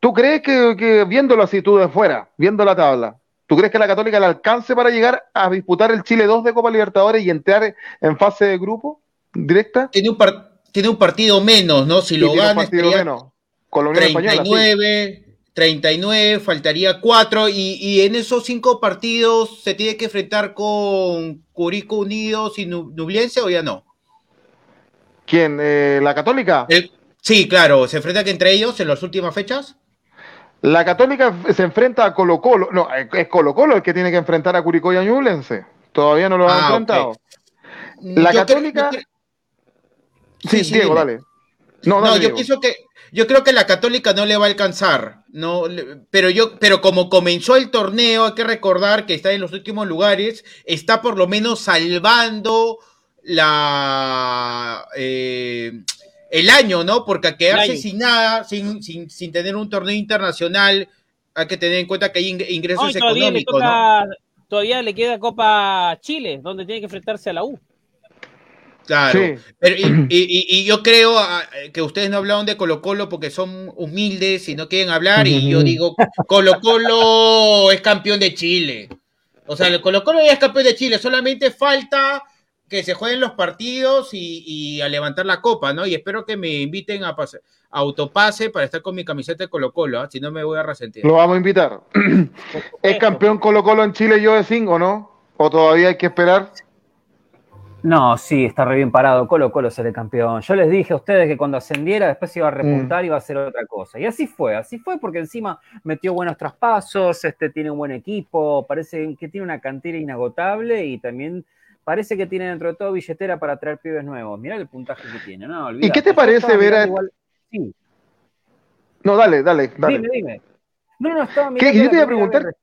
¿Tú crees que, que viéndolo así tú de fuera, viendo la tabla, ¿tú crees que la Católica le alcance para llegar a disputar el Chile 2 de Copa Libertadores y entrar en fase de grupo directa? Tiene un, par- tiene un partido menos, ¿no? Si lo gana, estaría menos. Con la Unión Española, sí. 39, 39, faltaría 4 y, y en esos cinco partidos se tiene que enfrentar con Curico Unidos y Nu- Nublense o ya no. ¿Quién? Eh, ¿La Católica? El- sí, claro, se enfrentan entre ellos en las últimas fechas. La Católica se enfrenta a Colo Colo. No, es Colo Colo el que tiene que enfrentar a Curicó y a Ñublense. Todavía no lo han Ah, enfrentado. ok. La Yo Católica- Sí, Sí, sí, Diego, dime. dale. No, No, yo Diego. pienso que yo creo que la Católica no le va a alcanzar, no, pero yo, pero como comenzó el torneo, hay que recordar que está en los últimos lugares, está por lo menos salvando la eh, el año, ¿no? Porque a quedarse sin nada, sin, sin, sin tener un torneo internacional, hay que tener en cuenta que hay ing- ingresos le económicos, todavía le queda Copa Chile, donde tiene que enfrentarse a la U. Claro. Sí. Pero, y, y- y- y yo creo ah, que ustedes no hablaron de Colo Colo porque son humildes y no quieren hablar. Y yo digo, Colo Colo es campeón de Chile. O sea, el Colo Colo ya es campeón de Chile. Solamente falta que se jueguen los partidos y, y a levantar la copa, ¿no? Y espero que me inviten a, pase- a autopase para estar con mi camiseta de Colo Colo, ¿ah? si no me voy a resentir. Lo vamos a invitar. ¿Es campeón Colo Colo en Chile yo de 5 no? ¿O todavía hay que esperar? No, sí, está re bien parado. Colo Colo será el campeón. Yo les dije a ustedes que cuando ascendiera después iba a repuntar y iba a hacer otra cosa. Y así fue, así fue porque encima metió buenos traspasos, este tiene un buen equipo, parece que tiene una cantera inagotable y también parece que tiene dentro de todo billetera para traer pibes nuevos. Mirá el puntaje que tiene, no, olvídate. qué te parece ver a- igual- Sí, No, dale, dale, dale. dime, dime. No, no, estaba ¿Qué? mirando Yo te iba a preguntar-.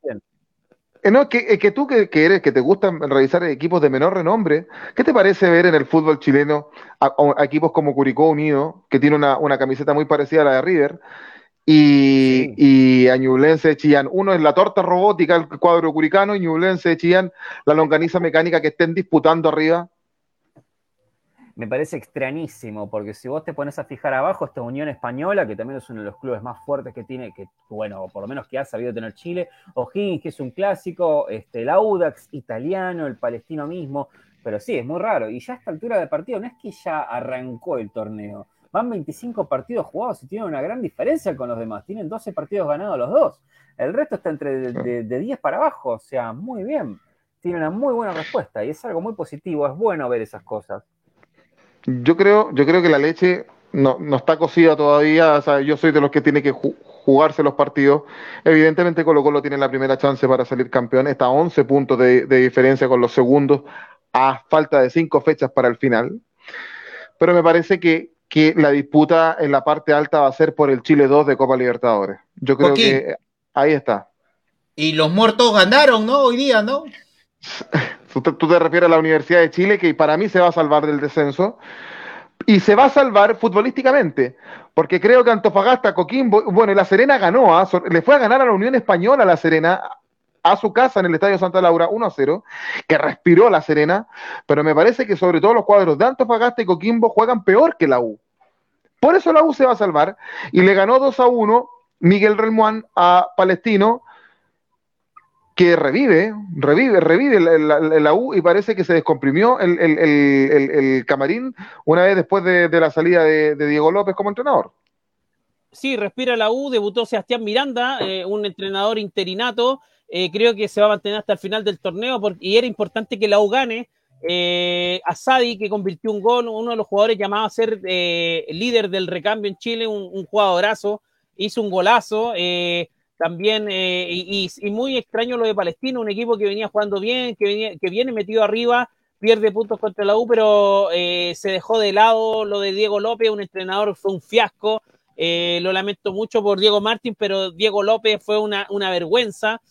Eh, no, que, eh, que tú que, que eres, que te gusta revisar equipos de menor renombre, ¿qué te parece ver en el fútbol chileno a, a- a equipos como Curicó Unido, que tiene una, una camiseta muy parecida a la de River, y, y a Ñublense de Chillán? Uno es la torta robótica, el cuadro curicano, y Ñublense de Chillán, la longaniza mecánica que estén disputando arriba. Me parece extrañísimo, porque si vos te pones a fijar abajo, esta Unión Española, que también es uno de los clubes más fuertes que tiene, que bueno, o por lo menos que ha sabido tener Chile, O'Higgins, que es un clásico, este, el Audax italiano, el palestino mismo, pero sí, es muy raro. Y ya a esta altura de partido, no es que ya arrancó el torneo, van 25 partidos jugados y tienen una gran diferencia con los demás, tienen 12 partidos ganados los dos, el resto está entre de, de- de 10 para abajo, o sea, muy bien, tiene una muy buena respuesta y es algo muy positivo, es bueno ver esas cosas. Yo creo, yo creo que la leche no, no está cocida todavía. O sea, yo soy de los que tiene que ju- jugarse los partidos. Evidentemente, Colo Colo tiene la primera chance para salir campeón. Está a 11 puntos de, de diferencia con los segundos, a falta de 5 fechas para el final. Pero me parece que, que la disputa en la parte alta va a ser por el Chile 2 de Copa Libertadores. Yo creo que ahí está. Y los muertos ganaron, ¿no? Hoy día, ¿no? Tú te, refieres a la Universidad de Chile, que para mí se va a salvar del descenso. Y se va a salvar futbolísticamente, porque creo que Antofagasta, Coquimbo, bueno, y La Serena ganó, ¿ah? Le fue a ganar a la Unión Española La Serena a su casa en el Estadio Santa Laura 1 a 0, que respiró La Serena, pero me parece que sobre todo los cuadros de Antofagasta y Coquimbo juegan peor que la U. Por eso la U se va a salvar y le ganó 2 a 1 Miguel Relmuán a Palestino, que revive, revive, revive la, U y parece que se descomprimió el, el- el- camarín una vez después de, la salida de, de Diego López como entrenador. Sí, respira la U, debutó Sebastián Miranda, eh, un entrenador interinato. Eh, creo que se va a mantener hasta el final del torneo porque, y era importante que la U gane. Eh, Asadi, que convirtió un gol, uno de los jugadores llamado a ser eh, líder del recambio en Chile, un, jugadorazo, hizo un golazo. eh, también, eh, y, muy extraño lo de Palestino, un equipo que venía jugando bien, que, venía, que viene metido arriba, pierde puntos contra la U, pero eh, se dejó de lado lo de Diego López, un entrenador, fue un fiasco. Lo lamento mucho por Diego Martín, pero Diego López fue una, una vergüenza.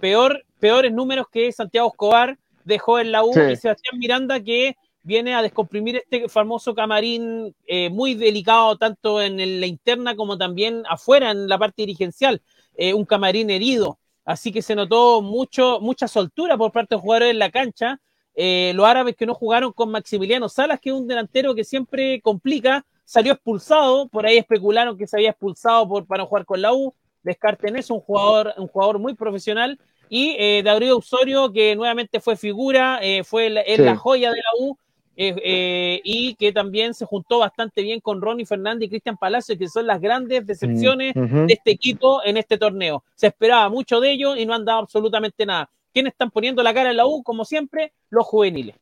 Peor, peores números que Santiago Escobar dejó en la U y Sebastián Miranda, que viene a descomprimir este famoso camarín muy delicado, tanto en la interna como también afuera, en la parte dirigencial. Eh, un camarín herido. Así que se notó mucho, mucha soltura por parte de los jugadores en la cancha. Eh, los árabes que no jugaron con Maximiliano Salas, que es un delantero que siempre complica, salió expulsado. Por ahí especularon que se había expulsado por, para no jugar con la U. Descarten eso, un jugador, un jugador muy profesional. Y eh, Darío Osorio, que nuevamente fue figura, eh, fue la, la joya de la U, eh, eh, y que también se juntó bastante bien con Ronnie Fernández y Cristian Palacio, que son las grandes decepciones mm, de este equipo en este torneo. Se esperaba mucho de ellos y no han dado absolutamente nada. ¿Quiénes están poniendo la cara en la U? Como siempre, los juveniles.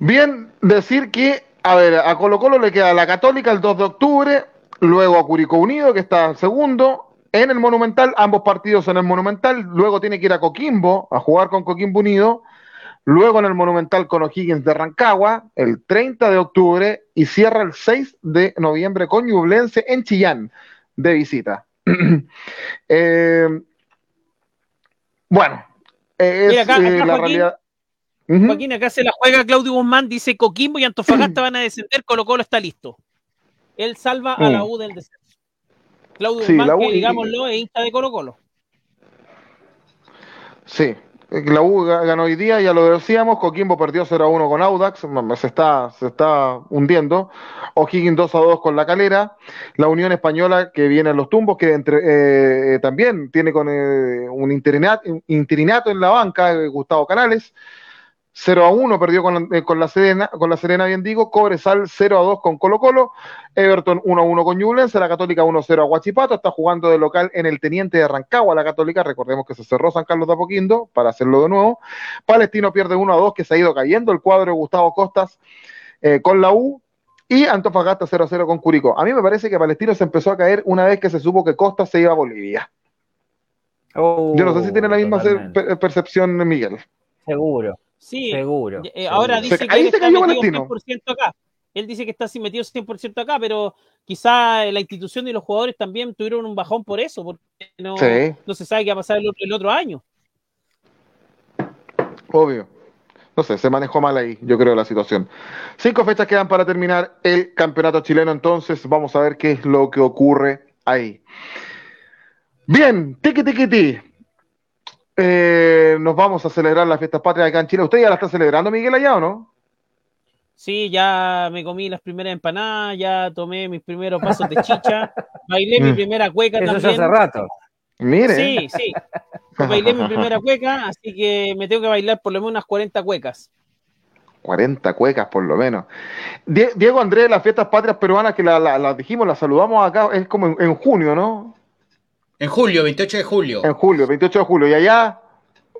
Bien, decir que, a ver, a Colo Colo le queda la Católica el 2 de octubre, luego a Curicó Unido, que está segundo, en el Monumental, ambos partidos en el Monumental, luego tiene que ir a Coquimbo a jugar con Coquimbo Unido, luego en el Monumental con O'Higgins de Rancagua, el 30 de octubre, y cierra el 6 de noviembre con Ñublense en Chillán, de visita. Eh, bueno, es acá, eh, la Joaquín, realidad. Joaquín, acá se la juega Claudio Guzmán, dice Coquimbo y Antofagasta van a descender, Colo Colo está listo. Él salva a la mm. U del descenso. Claudio Guzmán, que digámoslo, es hincha de Colo Colo. Sí, la U ganó hoy día, ya lo decíamos. Coquimbo perdió 0 a 1 con Audax, se está, se está hundiendo. O'Higgins 2 a 2 con la Calera. La Unión Española que viene a los tumbos, que entre, eh, también tiene con eh, un interinato, interinato, en la banca, eh, Gustavo Canales. 0 a 1 perdió con, la, eh, con la Serena, con la Serena, bien digo, Cobresal 0 a 2 con Colo Colo, Everton 1 a 1 con Ñublense, la Católica 1 a 0 a Guachipato, está jugando de local en el Teniente de Rancagua, la Católica, recordemos que se cerró San Carlos de Apoquindo para hacerlo de nuevo, Palestino pierde 1 a 2, que se ha ido cayendo el cuadro. De Gustavo Costas eh, con la U, y Antofagasta 0 a 0 con Curicó. A mí me parece que Palestino se empezó a caer una vez que se supo que Costas se iba a Bolivia. Oh, Yo no sé si tiene la misma percepción Miguel. Seguro. Sí, seguro. Eh, ahora dice que está metido 100% acá. Él dice que está metido 100% acá, pero quizá la institución y los jugadores también tuvieron un bajón por eso, porque no, no se sabe qué va a pasar el otro, año. Obvio. No sé, se manejó mal ahí, yo creo, la situación. Cinco fechas quedan para terminar el campeonato chileno, entonces vamos a ver qué es lo que ocurre ahí. Bien, tiki tiki tiki. Eh, nos vamos a celebrar las fiestas patrias acá en Chile. ¿Usted ya la está celebrando, Miguel, allá o no? Sí, ya me comí las primeras empanadas, ya tomé mis primeros pasos de chicha, bailé mi mm. primera cueca Eso también. hace rato. Mire. Sí, sí. Bailé mi primera cueca, así que me tengo que bailar por lo menos unas 40 cuecas. 40 cuecas por lo menos. Diego Andrés, las fiestas patrias peruanas que las dijimos, las saludamos acá, es como en junio, ¿no? En julio, 28 de julio. En julio, 28 de julio. ¿Y allá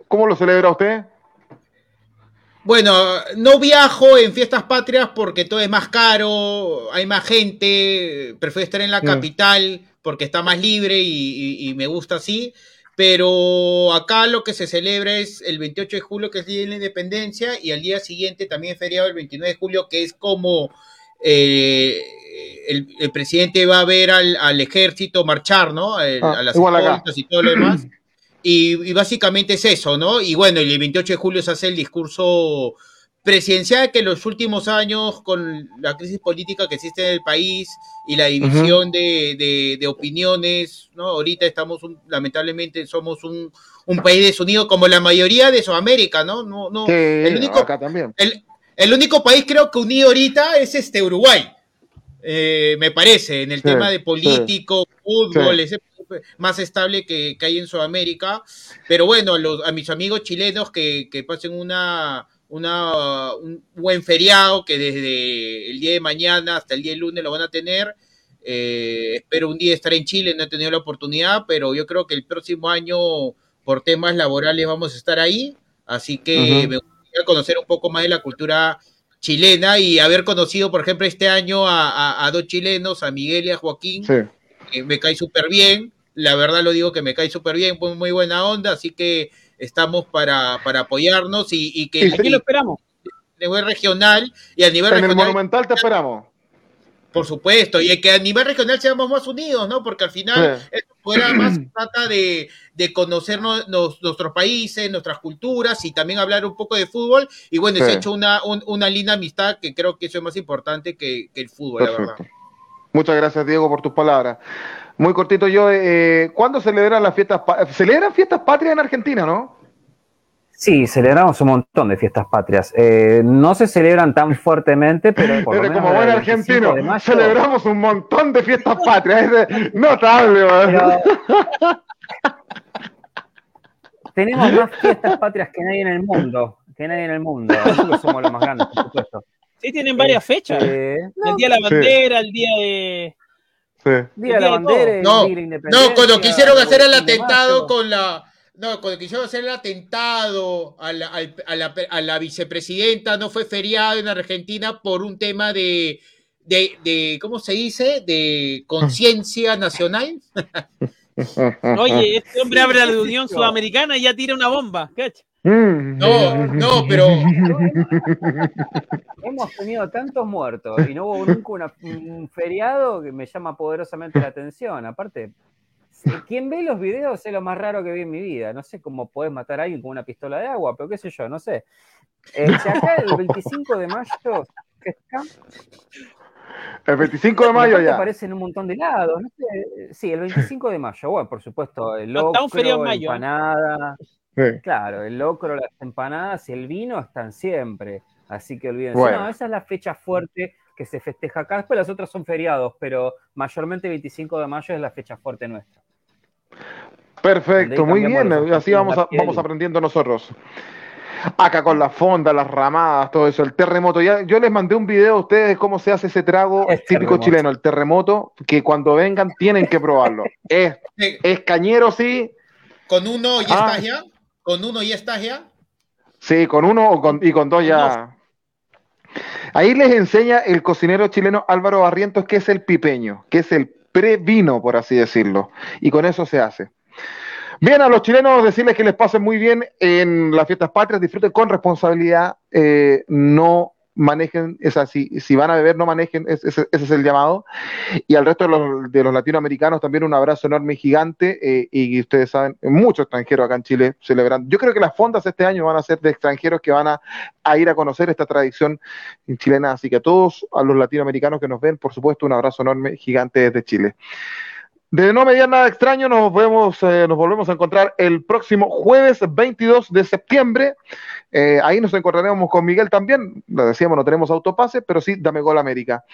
cómo lo celebra usted? Bueno, no viajo en fiestas patrias porque todo es más caro, hay más gente, prefiero estar en la mm. capital porque está más libre y, me gusta así. Pero acá lo que se celebra es el 28 de julio, que es el Día de la Independencia, y al día siguiente también es feriado el 29 de julio, que es como eh, el, presidente va a ver al, ejército marchar, ¿no? Ah, a las escoltas y todo lo demás. Y, básicamente es eso, ¿no? Y bueno, el 28 de julio se hace el discurso presidencial que en los últimos años, con la crisis política que existe en el país y la división de, opiniones, ¿no? Ahorita estamos, lamentablemente, somos un, país desunido como la mayoría de Sudamérica, ¿no? no, no el único, acá también. El, el único país creo que unido ahorita es este Uruguay. Eh, me parece, en el tema de político, fútbol, es más estable que, hay en Sudamérica. Pero bueno, a mis amigos chilenos que, pasen una, una, un buen feriado, que desde el día de mañana hasta el día de lunes lo van a tener. Eh, espero un día estar en Chile, no he tenido la oportunidad, pero yo creo que el próximo año, por temas laborales, vamos a estar ahí. Así que me gustaría conocer un poco más de la cultura chilena y haber conocido, por ejemplo, este año a, dos chilenos, a Miguel y a Joaquín, que me cae súper bien, la verdad lo digo que me cae súper bien, muy, muy buena onda, así que estamos para, para apoyarnos y, y que... Y Aquí lo esperamos. a nivel regional y a nivel En el regional Monumental te esperamos. Por supuesto, y que a nivel regional seamos más unidos, ¿no? Porque al final Sí. esto fuera más se trata de, de conocernos nos- nuestros países, nuestras culturas y también hablar un poco de fútbol. Y bueno, Sí. se ha hecho una, un- una linda amistad que creo que eso es más importante que, que el fútbol, la verdad. Muchas gracias, Diego, por tus palabras. Muy cortito, yo, eh, ¿cuándo celebran las fiestas? ¿Celebran fiestas patrias en Argentina, no? Sí, celebramos un montón de fiestas patrias. Eh, no se celebran tan fuertemente, pero por lo Eres menos como buen el 25 argentino. mayo- Celebramos un montón de fiestas patrias. Es notable, weón. Pero- Tenemos más fiestas patrias que nadie en el mundo. Que nadie en el mundo. Nosotros somos los más grandes, por supuesto. Sí, tienen varias fechas. Eh, El día de la bandera, el día de. Sí. Día de la El bandera, el No, día de la independencia. No, cuando quisieron hacer el 25 de atentado mayo. con la. No, cuando quisieron hacer el atentado a la, al- a la, a la vicepresidenta, no fue feriado en Argentina por un tema de, de, de ¿cómo se dice? De conciencia nacional. Oye, este hombre abre la Unión. Sudamericana y ya tira una bomba. ¿cacha? Mm. No, no, pero Hemos tenido tantos muertos y no hubo nunca una- un feriado que me llama poderosamente la atención. Aparte, quien ve los videos es lo más raro que vi en mi vida. No sé cómo podés matar a alguien con una pistola de agua, pero qué sé yo, no sé. Eh, si acá el 25 de mayo, está, El 25 de mayo ya. aparecen un montón de lados. No sé. Sí, el 25 de mayo, bueno, por supuesto, el No está un feriado locro, en mayo, ¿eh? empanada, Sí. Claro, el locro, las empanadas y el vino están siempre. Así que olvídense. Bueno. No, esa es la fecha fuerte que se festeja acá. Después las otras son feriados, pero mayormente 25 de mayo es la fecha fuerte nuestra. Perfecto, muy bien. los Así vamos, a- vamos aprendiendo nosotros. Acá con la fonda, las ramadas, todo eso, el terremoto. Ya, yo les mandé un video a ustedes de cómo se hace ese trago Es típico terremoto. chileno, el terremoto, que cuando vengan tienen que probarlo. es, eh, es cañero, sí, con uno ya Ah. estás ya. Con uno ya estás ya. Sí, con uno o con- y con dos ya. Ahí les enseña el cocinero chileno Álvaro Barrientos qué es el pipeño, que es el previno, por así decirlo. Y con eso se hace. Bien, a los chilenos decirles que les pasen muy bien en las fiestas patrias, disfruten con responsabilidad, eh, no manejen, esa, si, si van a beber, no manejen, ese, ese- es el llamado. Y al resto de los, de los latinoamericanos también un abrazo enorme y gigante. eh, y ustedes saben, muchos extranjeros acá en Chile celebrando. Yo creo que las fondas este año van a ser de extranjeros que van a, a ir a conocer esta tradición chilena. Así que a todos, a los latinoamericanos que nos ven, por supuesto, un abrazo enorme, gigante desde Chile. De no mediar nada extraño, nos vemos, eh, nos volvemos a encontrar el próximo jueves 22 de septiembre. Eh, ahí nos encontraremos con Miguel también. Lo decíamos, no tenemos autopase, pero sí, dame gol América.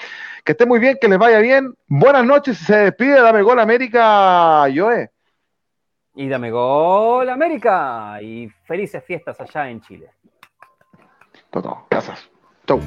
Que esté muy bien, que les vaya bien. Buenas noches, se despide, dame gol América, Joe. Y dame gol América y felices fiestas allá en Chile. Todo, gracias. Chau.